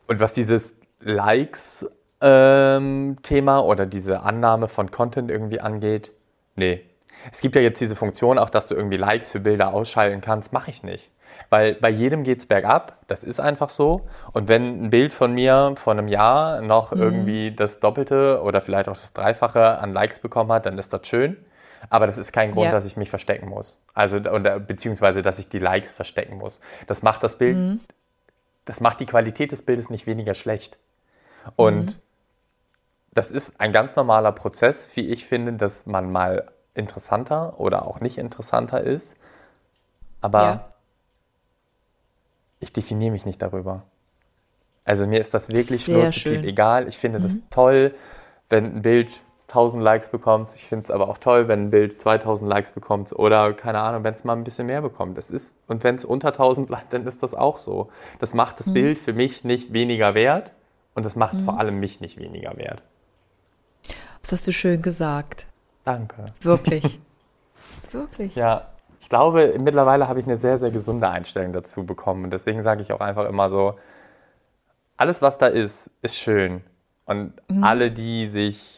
Und was dieses Likes-Thema ähm, oder diese Annahme von Content irgendwie angeht, nee. Es gibt ja jetzt diese Funktion auch, dass du irgendwie Likes für Bilder ausschalten kannst. Mache ich nicht. Weil bei jedem geht es bergab, das ist einfach so. Und wenn ein Bild von mir vor einem Jahr noch mhm. irgendwie das Doppelte oder vielleicht auch das Dreifache an Likes bekommen hat, dann ist das schön. Aber das ist kein Grund, ja. dass ich mich verstecken muss. Also, oder, beziehungsweise, dass ich die Likes verstecken muss. Das macht das Bild, mhm. das macht die Qualität des Bildes nicht weniger schlecht. Und mhm. das ist ein ganz normaler Prozess, wie ich finde, dass man mal interessanter oder auch nicht interessanter ist. Aber ja. ich definiere mich nicht darüber. Also mir ist das wirklich schnurzpiep egal. Ich finde mhm. das toll, wenn ein Bild 1000 Likes bekommst. Ich finde es aber auch toll, wenn ein Bild 2000 Likes bekommt oder keine Ahnung, wenn es mal ein bisschen mehr bekommt. Das ist, und wenn es unter 1000 bleibt, dann ist das auch so. Das macht das mhm. Bild für mich nicht weniger wert und das macht mhm. vor allem mich nicht weniger wert. Das hast du schön gesagt. Danke. Wirklich. Wirklich. Ja, ich glaube, mittlerweile habe ich eine sehr, sehr gesunde Einstellung dazu bekommen. Und deswegen sage ich auch einfach immer so, alles, was da ist, ist schön. Und mhm. alle, die sich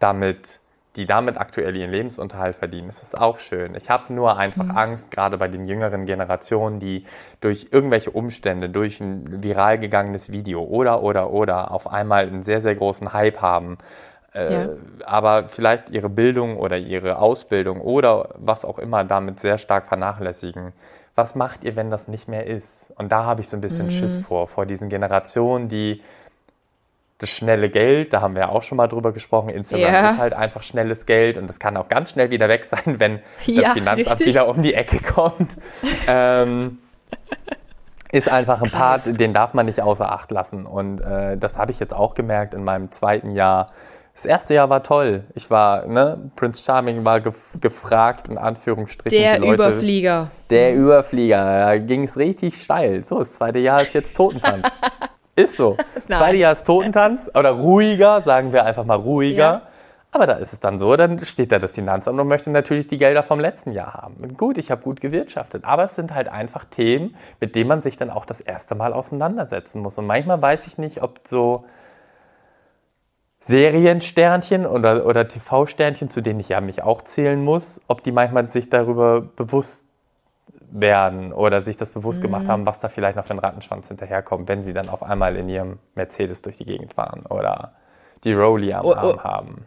damit, die damit aktuell ihren Lebensunterhalt verdienen. Das ist auch schön. Ich habe nur einfach mhm. Angst, gerade bei den jüngeren Generationen, die durch irgendwelche Umstände, durch ein viral gegangenes Video oder, oder, oder auf einmal einen sehr, sehr großen Hype haben, äh, ja. aber vielleicht ihre Bildung oder ihre Ausbildung oder was auch immer damit sehr stark vernachlässigen. Was macht ihr, wenn das nicht mehr ist? Und da habe ich so ein bisschen mhm. Schiss vor, vor diesen Generationen, die das schnelle Geld, da haben wir auch schon mal drüber gesprochen, Instagram ja. ist halt einfach schnelles Geld und das kann auch ganz schnell wieder weg sein, wenn ja, das Finanzamt richtig. wieder um die Ecke kommt. ähm, ist einfach ein Part, den darf man nicht außer Acht lassen. Und äh, das habe ich jetzt auch gemerkt in meinem zweiten Jahr Das erste Jahr war toll. Ich war, ne, Prince Charming war gef gefragt, in Anführungsstrichen. Der Leute, Überflieger. Der Überflieger. Da ging es richtig steil. So, das zweite Jahr ist jetzt Totentanz. ist so. Zweite Jahr ist Totentanz oder ruhiger, sagen wir einfach mal ruhiger. Ja. Aber da ist es dann so, dann steht da das Finanzamt und möchte natürlich die Gelder vom letzten Jahr haben. Und gut, ich habe gut gewirtschaftet, aber es sind halt einfach Themen, mit denen man sich dann auch das erste Mal auseinandersetzen muss. Und manchmal weiß ich nicht, ob so Seriensternchen oder, oder TV-Sternchen, zu denen ich ja mich auch zählen muss, ob die manchmal sich darüber bewusst werden oder sich das bewusst mhm. gemacht haben, was da vielleicht noch für ein Rattenschwanz hinterherkommt, wenn sie dann auf einmal in ihrem Mercedes durch die Gegend fahren oder die Rolli am oh, Arm oh. haben.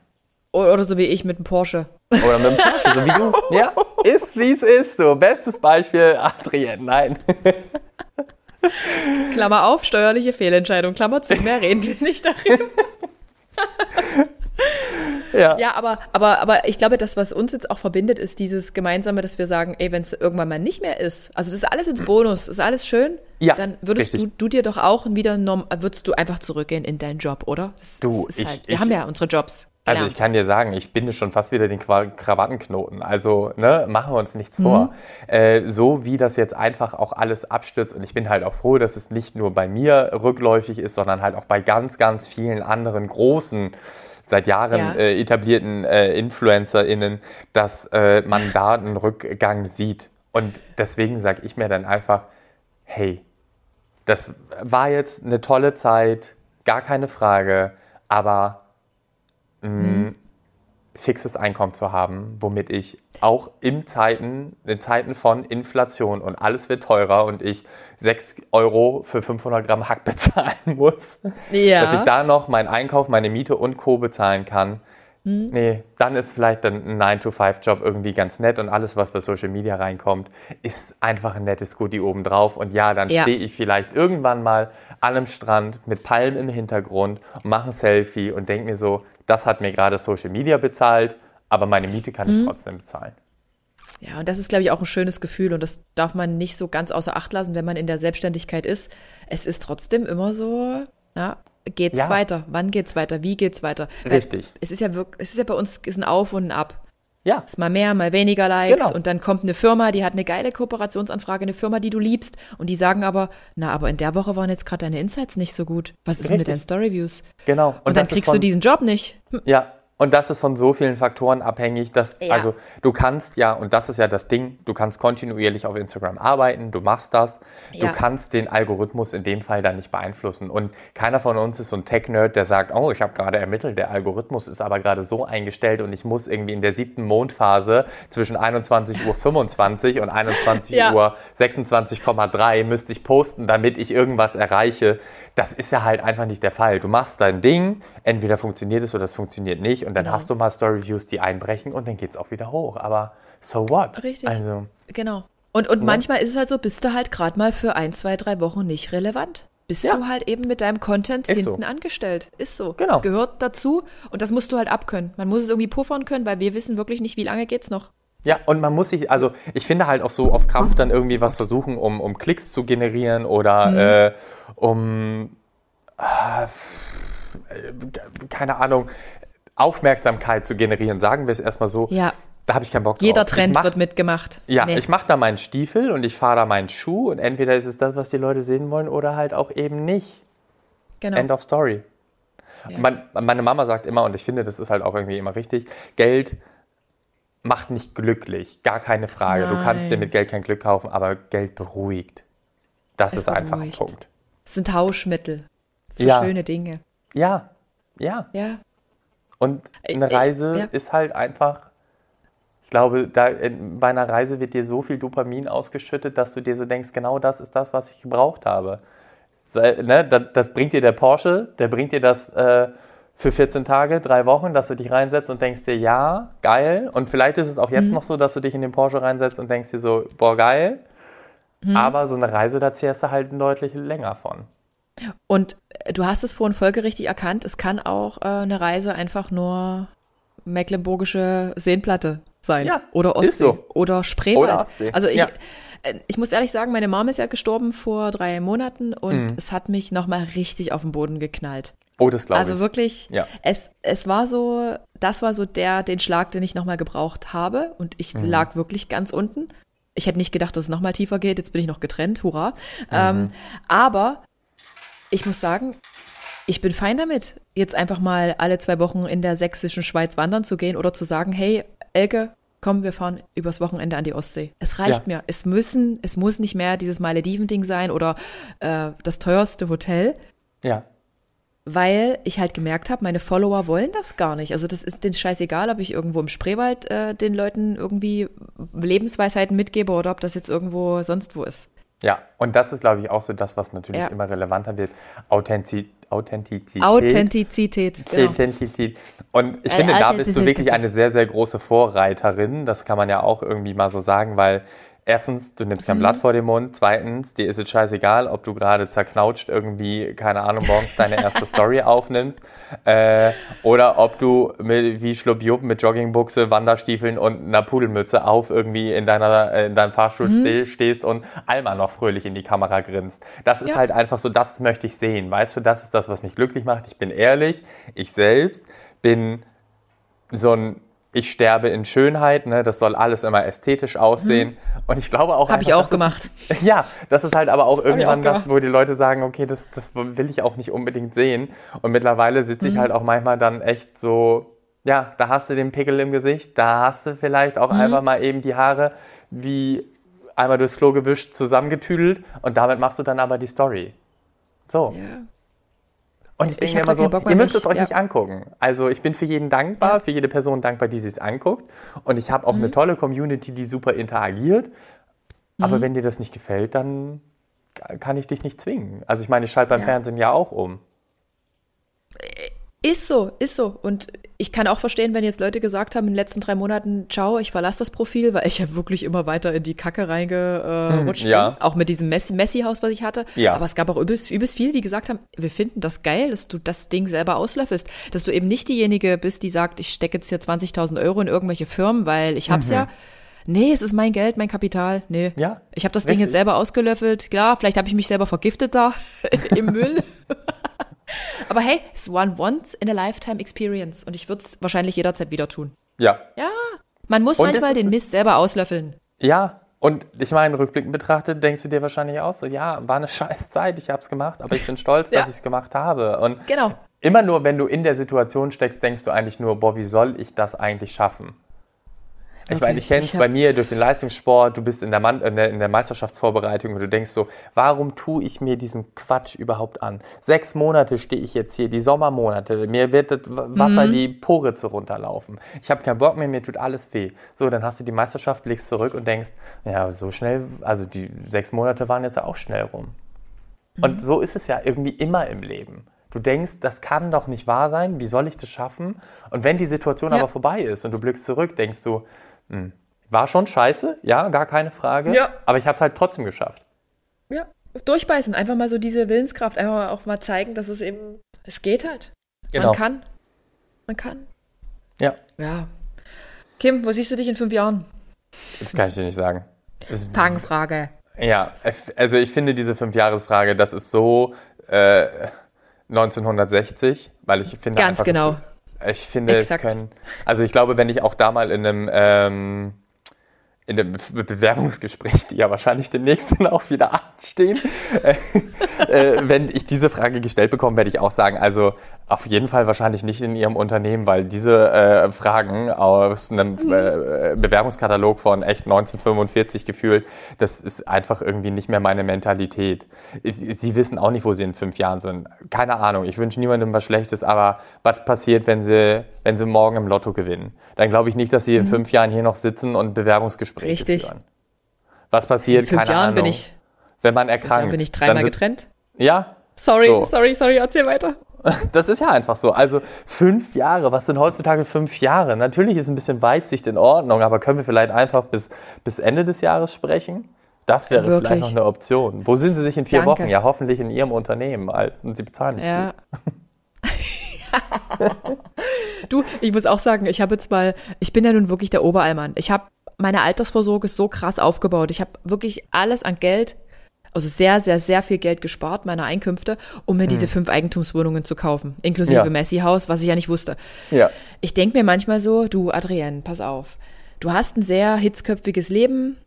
Oder so wie ich mit dem Porsche. Oder mit dem Porsche, so wie du. Ja, ist wie es ist. So, bestes Beispiel, Adrienne, nein. Klammer auf, steuerliche Fehlentscheidung. Klammer zu, mehr reden wir nicht darüber. ja. ja, aber, aber, aber ich glaube, das, was uns jetzt auch verbindet, ist dieses Gemeinsame, dass wir sagen, ey, wenn es irgendwann mal nicht mehr ist, also das ist alles ins Bonus, ist alles schön, ja, dann würdest du, du, dir doch auch wieder, würdest du einfach zurückgehen in deinen Job, oder? Das, du, das ich, halt, wir ich, haben ja unsere Jobs. Also ich kann dir sagen, ich binde schon fast wieder den Krawattenknoten. Also ne, machen wir uns nichts mhm. vor. Äh, so wie das jetzt einfach auch alles abstürzt und ich bin halt auch froh, dass es nicht nur bei mir rückläufig ist, sondern halt auch bei ganz, ganz vielen anderen großen seit Jahren ja. äh, etablierten äh, InfluencerInnen, dass äh, man da einen Rückgang sieht. Und deswegen sage ich mir dann einfach, hey, das war jetzt eine tolle Zeit, gar keine Frage, aber mhm. Fixes Einkommen zu haben, womit ich auch in Zeiten, in Zeiten von Inflation und alles wird teurer und ich 6 Euro für 500 Gramm Hack bezahlen muss, ja. dass ich da noch meinen Einkauf, meine Miete und Co. bezahlen kann. Mhm. Nee, dann ist vielleicht ein 9-to-5-Job irgendwie ganz nett und alles, was bei Social Media reinkommt, ist einfach ein nettes Goodie obendrauf. Und ja, dann ja. stehe ich vielleicht irgendwann mal an einem Strand mit Palmen im Hintergrund und mache ein Selfie und denke mir so, das hat mir gerade Social Media bezahlt, aber meine Miete kann ich mhm. trotzdem bezahlen. Ja, und das ist, glaube ich, auch ein schönes Gefühl und das darf man nicht so ganz außer Acht lassen, wenn man in der Selbstständigkeit ist. Es ist trotzdem immer so, ja, geht's ja. weiter? Wann geht's weiter? Wie geht's weiter? Richtig. Weil es ist ja wirklich, es ist ja bei uns ist ein Auf und ein Ab. Ja. Ist mal mehr, mal weniger Likes genau. und dann kommt eine Firma, die hat eine geile Kooperationsanfrage, eine Firma, die du liebst und die sagen aber, na, aber in der Woche waren jetzt gerade deine Insights nicht so gut. Was ist Richtig. mit deinen Storyviews? Genau. Und, und dann kriegst von, du diesen Job nicht. Hm. Ja, und das ist von so vielen Faktoren abhängig, dass, ja. also du kannst ja, und das ist ja das Ding, du kannst kontinuierlich auf Instagram arbeiten, du machst das, ja. du kannst den Algorithmus in dem Fall dann nicht beeinflussen. Und keiner von uns ist so ein Tech-Nerd, der sagt, oh, ich habe gerade ermittelt, der Algorithmus ist aber gerade so eingestellt und ich muss irgendwie in der siebten Mondphase zwischen 21.25 Uhr und 21.26,3 ja. Uhr 26,3 müsste ich posten, damit ich irgendwas erreiche. Das ist ja halt einfach nicht der Fall. Du machst dein Ding, entweder funktioniert es oder es funktioniert nicht. Und dann genau. hast du mal Story-Views, die einbrechen und dann geht es auch wieder hoch. Aber so what? Richtig. Also, genau. Und, und ja. manchmal ist es halt so, bist du halt gerade mal für ein, zwei, drei Wochen nicht relevant. Bist ja. du halt eben mit deinem Content ist hinten so. angestellt. Ist so. Genau. Gehört dazu. Und das musst du halt abkönnen. Man muss es irgendwie puffern können, weil wir wissen wirklich nicht, wie lange geht's noch. Ja, und man muss sich, also ich finde halt auch so auf Krampf dann irgendwie was versuchen, um, um Klicks zu generieren oder mhm. äh, um, äh, keine Ahnung, Aufmerksamkeit zu generieren, sagen wir es erstmal so. Ja. Da habe ich keinen Bock drauf. Jeder Trend mach, wird mitgemacht. Ja, nee. ich mache da meinen Stiefel und ich fahre da meinen Schuh und entweder ist es das, was die Leute sehen wollen oder halt auch eben nicht. Genau. End of Story. Ja. Mein, meine Mama sagt immer, und ich finde, das ist halt auch irgendwie immer richtig, Geld macht nicht glücklich, gar keine Frage. Nein. Du kannst dir mit Geld kein Glück kaufen, aber Geld beruhigt. Das es ist beruhigt. einfach ein Punkt. Es sind Tauschmittel für ja. schöne Dinge. Ja, ja. Ja. Und eine Reise ja. ist halt einfach, ich glaube, da, bei einer Reise wird dir so viel Dopamin ausgeschüttet, dass du dir so denkst, genau das ist das, was ich gebraucht habe. Ne, das, das, bringt dir der Porsche, der bringt dir das äh, für 14 Tage, drei Wochen, dass du dich reinsetzt und denkst dir, ja, geil. Und vielleicht ist es auch jetzt mhm. noch so, dass du dich in den Porsche reinsetzt und denkst dir so, boah, geil. Mhm. Aber so eine Reise, da zehrst du halt deutlich länger von. Und äh, du hast es vorhin folgerichtig erkannt, es kann auch äh, eine Reise einfach nur mecklenburgische Seenplatte sein. Ja, oder Ostsee. So. Oder Spreewald. Oder Ostsee. Also ich, ja. Äh, ich muss ehrlich sagen, meine Mom ist ja gestorben vor drei Monaten und mhm. es hat mich nochmal richtig auf den Boden geknallt. Oh, das glaube Also ich. wirklich, Ja. es, es war so, das war so der, den Schlag, den ich nochmal gebraucht habe. Und ich Mhm. lag wirklich ganz unten. Ich hätte nicht gedacht, dass es nochmal tiefer geht. Jetzt bin ich noch getrennt, hurra. Mhm. Ähm, aber ich muss sagen, ich bin fein damit, jetzt einfach mal alle zwei Wochen in der sächsischen Schweiz wandern zu gehen oder zu sagen, hey, Elke, komm, wir fahren übers Wochenende an die Ostsee. Es reicht Ja. mir. Es müssen, es muss nicht mehr dieses Malediven-Ding sein oder äh, das teuerste Hotel Ja. Weil ich halt gemerkt habe, meine Follower wollen das gar nicht. Also das ist denen scheißegal, ob ich irgendwo im Spreewald äh, den Leuten irgendwie Lebensweisheiten mitgebe oder ob das jetzt irgendwo sonst wo ist. Ja, und das ist, glaube ich, auch so das, was natürlich Ja. immer relevanter wird. Authentiz Authentizität. Authentizität. Genau. Authentizität. Und ich Äh, finde, da bist du wirklich eine sehr, sehr große Vorreiterin. Das kann man ja auch irgendwie mal so sagen, weil erstens, du nimmst kein Mhm. Blatt vor den Mund. Zweitens, dir ist es scheißegal, ob du gerade zerknautscht irgendwie, keine Ahnung, morgens deine erste Story aufnimmst. Äh, oder ob du mit, wie Schlubjupp mit Joggingbuchse, Wanderstiefeln und einer Pudelmütze auf irgendwie in, deiner, äh, in deinem Fahrstuhl Mhm. ste stehst und Alma noch fröhlich in die Kamera grinst. Das ist Ja. halt einfach so, das möchte ich sehen. Weißt du, das ist das, was mich glücklich macht. Ich bin ehrlich, ich selbst bin so ein, ich sterbe in Schönheit, ne? das soll alles immer ästhetisch aussehen. Und ich glaube auch. Habe Mhm. ich auch gemacht. Ist, ja, das ist halt aber auch irgendwann auch das, wo die Leute sagen, okay, das, das will ich auch nicht unbedingt sehen. Und mittlerweile sitze Mhm. ich halt auch manchmal dann echt so, ja, da hast du den Pickel im Gesicht, da hast du vielleicht auch Mhm. einfach mal eben die Haare wie einmal durchs Klo gewischt, zusammengetüdelt und damit machst du dann aber die Story. So. Ja. Und ich denke immer so, Bock ihr müsst es euch ja. nicht angucken. Also ich bin für jeden dankbar, Ja. für jede Person dankbar, die es anguckt. Und ich habe auch Mhm. eine tolle Community, die super interagiert. Mhm. Aber wenn dir das nicht gefällt, dann kann ich dich nicht zwingen. Also ich meine, ich schalte beim. Fernsehen ja auch um. Ist so, ist so. Und ich kann auch verstehen, wenn jetzt Leute gesagt haben in den letzten drei Monaten, ciao, ich verlasse das Profil, weil ich ja wirklich immer weiter in die Kacke reingerutscht Hm, ja. bin. Auch mit diesem Messi- Messi-Haus, was ich hatte. Ja. Aber es gab auch übelst, übelst viele, die gesagt haben, wir finden das geil, dass du das Ding selber auslöffelst. Dass du eben nicht diejenige bist, die sagt, ich stecke jetzt hier 20.000 Euro in irgendwelche Firmen, weil ich hab's ja. Nee, es ist mein Geld, mein Kapital. Nee. Mhm. Ja, Ich habe das Ding richtig. jetzt selber ausgelöffelt. Klar, vielleicht habe ich mich selber vergiftet da im Müll. Aber hey, es ist one once in a lifetime experience und ich würde es wahrscheinlich jederzeit wieder tun. Ja. Ja, man muss Und manchmal den Mist selber auslöffeln. Ja. Und ich meine, rückblickend betrachtet, denkst du dir wahrscheinlich auch so, ja, war eine scheiß Zeit, ich habe es gemacht, aber ich bin stolz, Ja. dass ich es gemacht habe. Und Genau. immer nur, wenn du in der Situation steckst, denkst du eigentlich nur, boah, wie soll ich das eigentlich schaffen? Ich meine, ich kenne es bei mir durch den Leistungssport, du bist in der, Mann, in, der, in der Meisterschaftsvorbereitung und du denkst so, warum tue ich mir diesen Quatsch überhaupt an? Sechs Monate stehe ich jetzt hier, die Sommermonate, mir wird das Wasser die Poritze runterlaufen. Ich habe keinen Bock mehr, mir tut alles weh. So, dann hast du die Meisterschaft, blickst zurück und denkst, ja, so schnell, also die sechs Monate waren jetzt auch schnell rum. Und so ist es ja irgendwie immer im Leben. Du denkst, das kann doch nicht wahr sein, wie soll ich das schaffen? Und wenn die Situation Ja. aber vorbei ist und du blickst zurück, denkst du, war schon scheiße, ja, gar keine Frage, Ja. aber ich habe es halt trotzdem geschafft. Ja, durchbeißen, einfach mal so diese Willenskraft, einfach mal auch mal zeigen, dass es eben, es geht halt. Genau. Man kann. Man kann. Ja, Ja. Kim, wo siehst du dich in fünf Jahren? das kann ich dir nicht sagen. Fangfrage. ja, also ich finde diese Fünfjahresfrage, das ist so äh, 1960, weil ich finde Ganz einfach, genau. Ich finde, Exakt. es können, also ich glaube, wenn ich auch da mal in einem ähm, in dem Be Bewerbungsgespräch, die ja wahrscheinlich demnächst dann auch wieder anstehen, äh, äh, wenn ich diese Frage gestellt bekomme, werde ich auch sagen, also auf jeden Fall wahrscheinlich nicht in Ihrem Unternehmen, weil diese äh, Fragen aus einem äh, Bewerbungskatalog von echt 1945 gefühlt, das ist einfach irgendwie nicht mehr meine Mentalität. Ich- Sie wissen auch nicht, wo Sie in fünf Jahren sind. Keine Ahnung, ich wünsche niemandem was Schlechtes, aber was passiert, wenn Sie, wenn Sie morgen im Lotto gewinnen? Dann glaube ich nicht, dass Sie in fünf Jahren hier noch sitzen und Bewerbungsgespräche Richtig. führen. Was passiert? In fünf Keine Jahren Ahnung. bin ich, wenn man erkrankt. dann bin ich dreimal getrennt. Ja, Sorry, So. sorry, sorry, erzähl weiter. das ist ja einfach so. Also fünf Jahre, was sind heutzutage fünf Jahre? Natürlich ist ein bisschen Weitsicht in Ordnung, aber können wir vielleicht einfach bis, bis Ende des Jahres sprechen? Das wäre Wirklich. vielleicht noch eine Option. Wo sind Sie sich in vier Danke. Wochen? Ja, hoffentlich in Ihrem Unternehmen. Und Sie bezahlen nicht Ja. gut. du, ich muss auch sagen, ich habe jetzt mal, ich bin ja nun wirklich der Oberallmann. Ich habe meine Altersvorsorge so krass aufgebaut. Ich habe wirklich alles an Geld also sehr, sehr, sehr viel Geld gespart, meiner Einkünfte, um mir hm. diese fünf Eigentumswohnungen zu kaufen, inklusive ja. Messi-Haus, was ich ja nicht wusste. Ja. Ich denke mir manchmal so, du Adrienne, pass auf, du hast ein sehr hitzköpfiges Leben,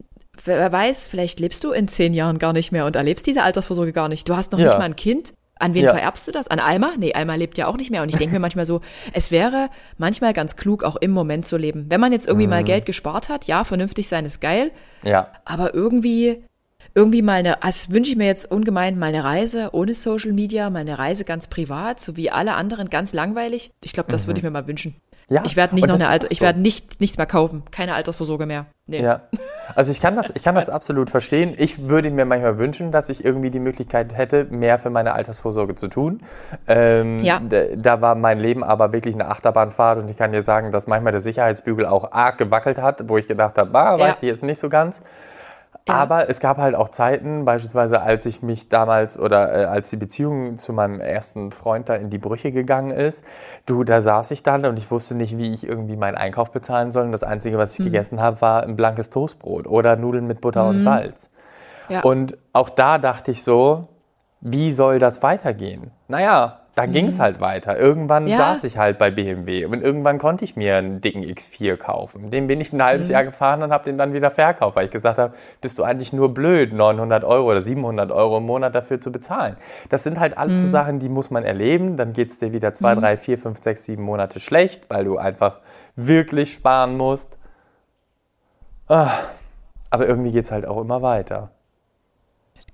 wer weiß, vielleicht lebst du in zehn Jahren gar nicht mehr und erlebst diese Altersvorsorge gar nicht. Du hast noch ja. nicht mal ein Kind. An wen ja. vererbst du das? An Alma? Nee, Alma lebt ja auch nicht mehr. Und ich denke mir manchmal so, es wäre manchmal ganz klug, auch im Moment zu leben. Wenn man jetzt irgendwie mhm. mal Geld gespart hat, ja, vernünftig sein ist geil. Ja. Aber irgendwie, irgendwie mal eine, also wünsche ich mir jetzt ungemein mal eine Reise ohne Social Media, mal eine Reise ganz privat, so wie alle anderen, ganz langweilig. Ich glaube, das mhm. würde ich mir mal wünschen. Ja, ich werde nicht noch eine Alter, ich so. werde nicht nichts mehr kaufen, keine Altersvorsorge mehr. Nee. Ja. Also ich kann das, ich kann das absolut verstehen. Ich würde mir manchmal wünschen, dass ich irgendwie die Möglichkeit hätte, mehr für meine Altersvorsorge zu tun. Ähm, ja. Da war mein Leben aber wirklich eine Achterbahnfahrt und ich kann dir sagen, dass manchmal der Sicherheitsbügel auch arg gewackelt hat, wo ich gedacht habe, ah, weiß ja. ich jetzt nicht so ganz. Aber es gab halt auch Zeiten, beispielsweise als ich mich damals oder äh, als die Beziehung zu meinem ersten Freund da in die Brüche gegangen ist, du, da saß ich dann und ich wusste nicht, wie ich irgendwie meinen Einkauf bezahlen soll. Und das Einzige, was ich mhm. gegessen habe, war ein blankes Toastbrot oder Nudeln mit Butter mhm. und Salz. Ja. Und auch da dachte ich so, wie soll das weitergehen? Naja, da mhm. ging es halt weiter. Irgendwann ja. saß ich halt bei BMW und irgendwann konnte ich mir einen dicken X4 kaufen. Den bin ich ein halbes mhm. Jahr gefahren und habe den dann wieder verkauft, weil ich gesagt habe, bist du eigentlich nur blöd, 900 Euro oder 700 Euro im Monat dafür zu bezahlen. Das sind halt alles mhm. so Sachen, die muss man erleben. Dann geht es dir wieder zwei, mhm. drei, vier, fünf, sechs, sieben Monate schlecht, weil du einfach wirklich sparen musst. Ah, aber irgendwie geht es halt auch immer weiter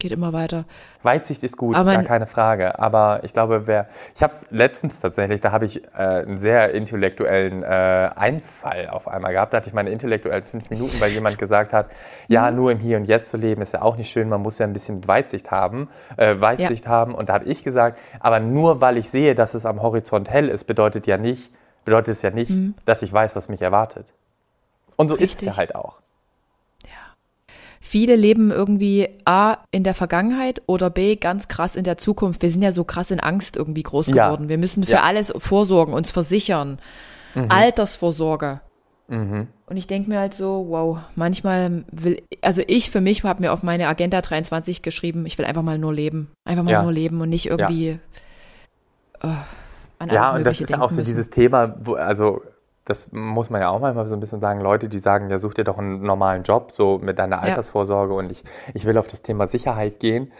geht immer weiter. Weitsicht ist gut, aber gar keine Frage. Aber ich glaube, wer. Ich habe es letztens tatsächlich, da habe ich äh, einen sehr intellektuellen äh, Einfall auf einmal gehabt. Da hatte ich meine intellektuellen fünf Minuten, weil jemand gesagt hat, ja, mhm. nur im Hier und Jetzt zu leben ist ja auch nicht schön, man muss ja ein bisschen Weitsicht haben. Äh, Weitsicht ja. haben. Und da habe ich gesagt, aber nur weil ich sehe, dass es am Horizont hell ist, bedeutet ja nicht, bedeutet es ja nicht, mhm. dass ich weiß, was mich erwartet. Und so Richtig. ist es ja halt auch. Viele leben irgendwie A in der Vergangenheit oder B ganz krass in der Zukunft. Wir sind ja so krass in Angst irgendwie groß geworden. Ja. Wir müssen für ja. alles vorsorgen, uns versichern. Mhm. Altersvorsorge. Mhm. Und ich denke mir halt so, wow, manchmal will, also ich für mich habe mir auf meine Agenda 23 geschrieben, ich will einfach mal nur leben. Einfach mal ja. nur leben und nicht irgendwie uh, an Ja, und das ist ja auch so müssen. dieses Thema, wo, also das muss man ja auch manchmal so ein bisschen sagen, Leute, die sagen, ja, such dir doch einen normalen Job, so mit deiner Altersvorsorge ja. und ich, ich will auf das Thema Sicherheit gehen.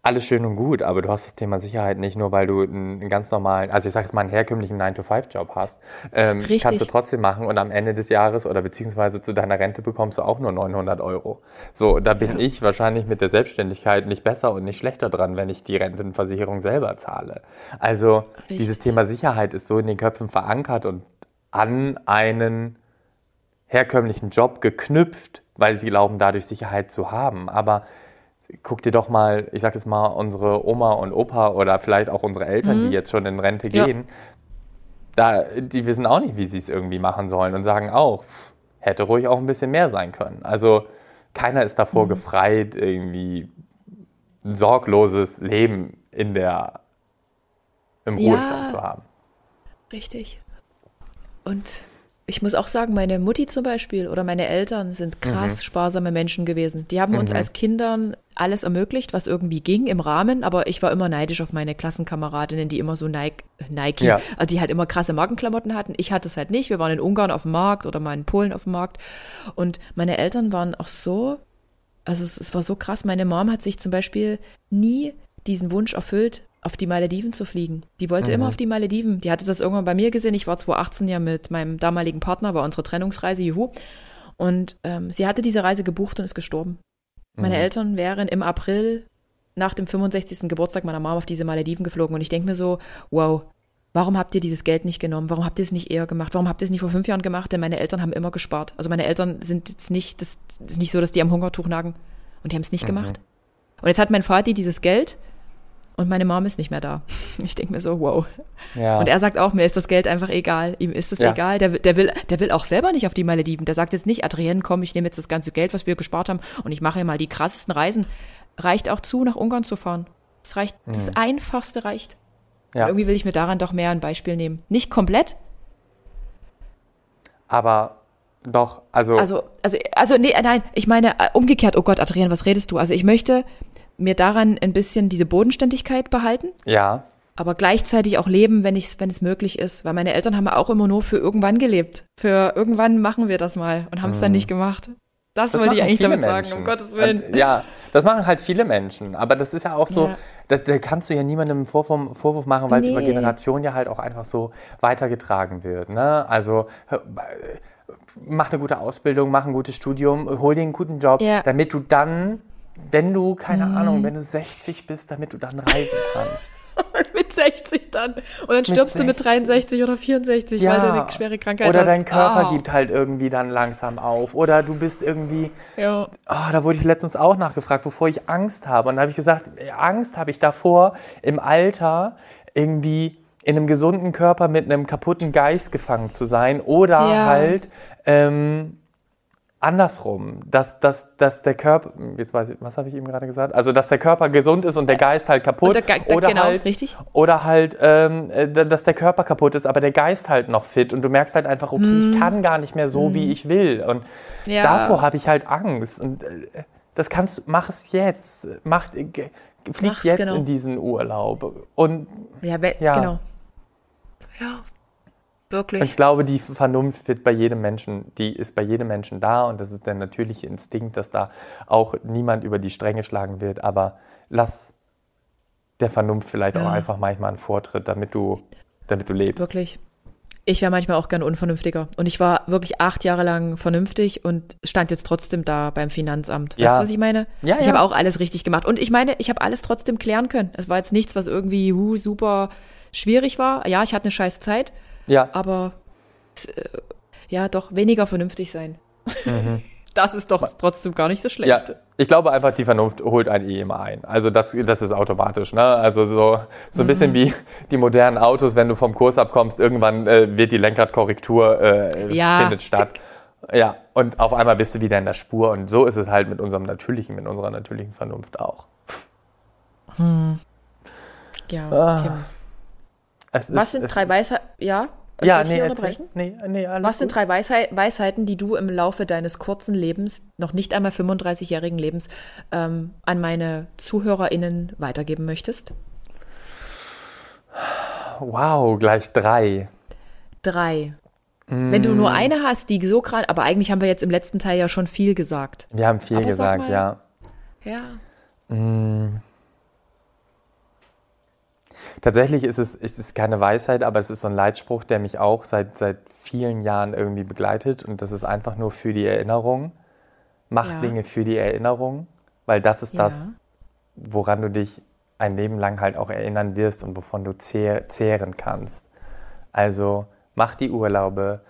Alles schön und gut, aber du hast das Thema Sicherheit nicht nur, weil du einen, ganz normalen, also ich sage jetzt mal einen herkömmlichen 9-to-5-Job hast. Ähm, Richtig. Kannst du trotzdem machen und am Ende des Jahres oder beziehungsweise zu deiner Rente bekommst du auch nur 900 Euro. So, da bin ja. ich wahrscheinlich mit der Selbstständigkeit nicht besser und nicht schlechter dran, wenn ich die Rentenversicherung selber zahle. Also Richtig. dieses Thema Sicherheit ist so in den Köpfen verankert und an einen herkömmlichen Job geknüpft, weil sie glauben, dadurch Sicherheit zu haben. Aber guck dir doch mal, ich sag jetzt mal, unsere Oma und Opa oder vielleicht auch unsere Eltern, mhm. die jetzt schon in Rente gehen, ja. da, die wissen auch nicht, wie sie es irgendwie machen sollen und sagen auch, hätte ruhig auch ein bisschen mehr sein können. Also keiner ist davor mhm. gefreit, irgendwie ein sorgloses Leben in der, im Ruhestand ja. zu haben. Richtig. Und ich muss auch sagen, meine Mutti zum Beispiel oder meine Eltern sind krass mhm. sparsame Menschen gewesen. Die haben mhm. uns als Kindern alles ermöglicht, was irgendwie ging im Rahmen, aber ich war immer neidisch auf meine Klassenkameradinnen, die immer so Nike, Nike ja. also die halt immer krasse Markenklamotten hatten. Ich hatte es halt nicht. Wir waren in Ungarn auf dem Markt oder mal in Polen auf dem Markt. Und meine Eltern waren auch so, also es, es war so krass. Meine Mom hat sich zum Beispiel nie diesen Wunsch erfüllt, auf die Malediven zu fliegen. Die wollte mhm. immer auf die Malediven. Die hatte das irgendwann bei mir gesehen. Ich war 2018 ja mit meinem damaligen Partner bei unserer Trennungsreise, juhu. Und ähm, sie hatte diese Reise gebucht und ist gestorben. Mhm. Meine Eltern wären im April nach dem 65. Geburtstag meiner Mama auf diese Malediven geflogen. Und ich denke mir so, wow, warum habt ihr dieses Geld nicht genommen? Warum habt ihr es nicht eher gemacht? Warum habt ihr es nicht vor fünf Jahren gemacht? Denn meine Eltern haben immer gespart. Also meine Eltern sind jetzt nicht, das ist nicht so, dass die am Hungertuch nagen. Und die haben es nicht mhm. gemacht. Und jetzt hat mein Vati dieses Geld und meine Mom ist nicht mehr da. Ich denke mir so, wow. Ja. Und er sagt auch, mir ist das Geld einfach egal. Ihm ist das ja. egal. Der, der, will, der will auch selber nicht auf die Malediven. Der sagt jetzt nicht, Adrienne, komm, ich nehme jetzt das ganze Geld, was wir gespart haben, und ich mache mal die krassesten Reisen. Reicht auch zu, nach Ungarn zu fahren. Das reicht, mhm. das Einfachste reicht. Ja. irgendwie will ich mir daran doch mehr ein Beispiel nehmen. Nicht komplett. Aber doch, also. Also, also, also nee, nein, ich meine, äh, umgekehrt, oh Gott, Adrienne, was redest du? Also ich möchte mir daran ein bisschen diese Bodenständigkeit behalten. Ja. Aber gleichzeitig auch leben, wenn, ich, wenn es möglich ist. Weil meine Eltern haben auch immer nur für irgendwann gelebt. Für irgendwann machen wir das mal und haben es dann nicht gemacht. Das, Das wollte ich eigentlich damit Menschen. sagen, um Gottes Willen. Ja, das machen halt viele Menschen. Aber das ist ja auch so, Ja. da, da kannst du ja niemandem einen Vorwurf, Vorwurf machen, weil es über Nee. Generationen ja halt auch einfach so weitergetragen wird. Ne? Also hör- mach eine gute Ausbildung, mach ein gutes Studium, hol dir einen guten Job, Ja. Mhm. damit du dann, wenn du, keine Ahnung, wenn du 60 bist, damit du dann reisen kannst. mit 60 dann. Und dann stirbst du mit 60. 63 oder 64, weil du eine schwere Krankheit Oder hast. dein Körper Ah. gibt halt irgendwie dann langsam auf. Oder du bist irgendwie, Ja. Ah, da wurde ich letztens auch nachgefragt, wovor ich Angst habe. Und da habe ich gesagt, äh, Angst habe ich davor, im Alter irgendwie in einem gesunden Körper mit einem kaputten Geist gefangen zu sein. Oder Ja. halt ähm, andersrum, dass, dass, dass der Körper, jetzt weiß ich, was habe ich eben gerade gesagt? Also, dass der Körper gesund ist und der Geist halt kaputt. Und der Ge- oder genau, halt, richtig. Oder halt, ähm, äh, dass der Körper kaputt ist, aber der Geist halt noch fit. Und du merkst halt einfach, okay, Mhm. ich kann gar nicht mehr so, wie ich will. Und Ja. davor habe ich halt Angst. Und äh, das kannst du, mach es jetzt. Mach, äh, flieg Mach's, jetzt genau. in diesen Urlaub. Und Ja, Ja. genau. Ja, wirklich. ich glaube, die Vernunft wird bei jedem Menschen, die ist bei jedem Menschen da und das ist der natürliche Instinkt, dass da auch niemand über die Stränge schlagen wird. Aber lass der Vernunft vielleicht Ja. auch einfach manchmal einen Vortritt, damit du, damit du lebst. Wirklich. Ich wäre manchmal auch gern unvernünftiger. Und ich war wirklich acht Jahre lang vernünftig und stand jetzt trotzdem da beim Finanzamt. Weißt Ja. du, was ich meine? Ja, ich ja. habe auch alles richtig gemacht. Und ich meine, ich habe alles trotzdem klären können. Es war jetzt nichts, was irgendwie hu, super schwierig war. Ja, ich hatte eine scheiß Zeit, Ja, aber äh, ja, doch weniger vernünftig sein. Mhm. Das ist doch trotzdem gar nicht so schlecht. Ja, ich glaube einfach, die Vernunft holt einen eh immer ein. Also das, das ist automatisch. Ne? Also so, so ein Mhm. bisschen wie die modernen Autos, wenn du vom Kurs abkommst, irgendwann äh, wird die Lenkradkorrektur äh, Ja. findet statt. Ja, und auf einmal bist du wieder in der Spur. Und so ist es halt mit unserem natürlichen, mit unserer natürlichen Vernunft auch. Ja, Ah, Kim. Es Was ist, sind drei Weisheiten? Ja? Ja, nee, erzähl. nee, nee, alles Was sind gut. drei Weisheit, Weisheiten, die du im Laufe deines kurzen Lebens, noch nicht einmal 35-jährigen Lebens, ähm, an meine ZuhörerInnen weitergeben möchtest? Wow, gleich drei. Drei. Wenn du Mm. nur eine hast, die so gerade, aber eigentlich haben wir jetzt im letzten Teil ja schon viel gesagt. Wir haben viel Aber sag gesagt, mal. ja. Ja. Tatsächlich ist es, ist es keine Weisheit, aber es ist so ein Leitspruch, der mich auch seit, seit vielen Jahren irgendwie begleitet. Und das ist einfach nur für die Erinnerung. Mach Ja. Dinge für die Erinnerung, weil das ist Ja. das, woran du dich ein Leben lang halt auch erinnern wirst und wovon du zehr, zehren kannst. Also mach die Urlaube,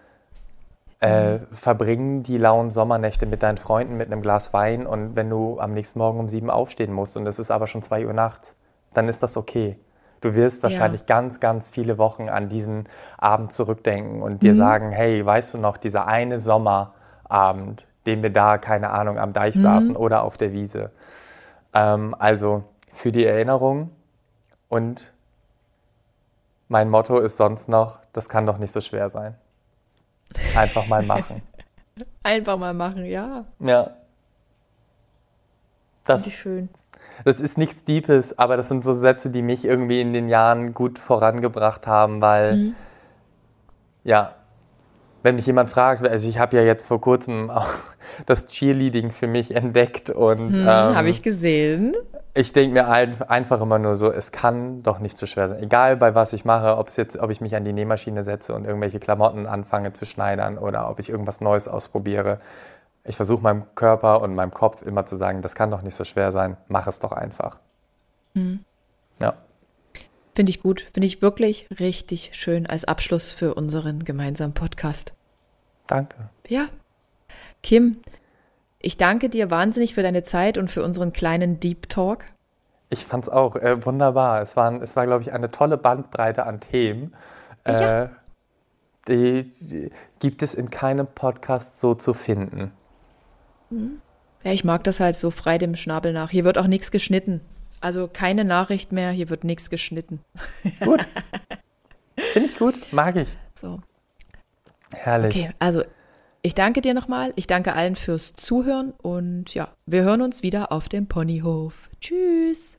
äh, verbring die lauen Sommernächte mit deinen Freunden mit einem Glas Wein und wenn du am nächsten Morgen um sieben aufstehen musst und es ist aber schon zwei Uhr nachts, dann ist das okay. Du wirst wahrscheinlich ganz, ganz viele Wochen an diesen Abend zurückdenken und dir sagen, hey, weißt du noch, dieser eine Sommerabend, den wir da, keine Ahnung, am Deich saßen oder auf der Wiese. Ähm, also für die Erinnerung und mein Motto ist sonst noch, das kann doch nicht so schwer sein. Einfach mal machen. Einfach mal machen, ja. Ja. Finde ich Das, schön. Das ist nichts Deepes, aber das sind so Sätze, die mich irgendwie in den Jahren gut vorangebracht haben, weil, Mhm. ja, wenn mich jemand fragt, also ich habe ja jetzt vor kurzem auch das Cheerleading für mich entdeckt und Hm, ähm, Habe ich gesehen. ich denke mir ein, einfach immer nur so, es kann doch nicht so schwer sein. Egal bei was ich mache, ob es jetzt, ob ich mich an die Nähmaschine setze und irgendwelche Klamotten anfange zu schneidern oder ob ich irgendwas Neues ausprobiere. Ich versuche meinem Körper und meinem Kopf immer zu sagen, das kann doch nicht so schwer sein, mach es doch einfach. Ja. Finde ich gut. Finde ich wirklich richtig schön als Abschluss für unseren gemeinsamen Podcast. Danke. Ja. Kim, ich danke dir wahnsinnig für deine Zeit und für unseren kleinen Deep Talk. Ich fand es auch äh, wunderbar. Es, waren, es war, glaube ich, eine tolle Bandbreite an Themen. Ja. Äh, die, die gibt es in keinem Podcast so zu finden. Ja, ich mag das halt so frei dem Schnabel nach. Hier wird auch nichts geschnitten. Also keine Nachricht mehr, hier wird nichts geschnitten. Gut. Finde ich gut. Mag ich. So. Herrlich. Okay, also ich danke dir nochmal. Ich danke allen fürs Zuhören und ja, wir hören uns wieder auf dem Ponyhof. Tschüss.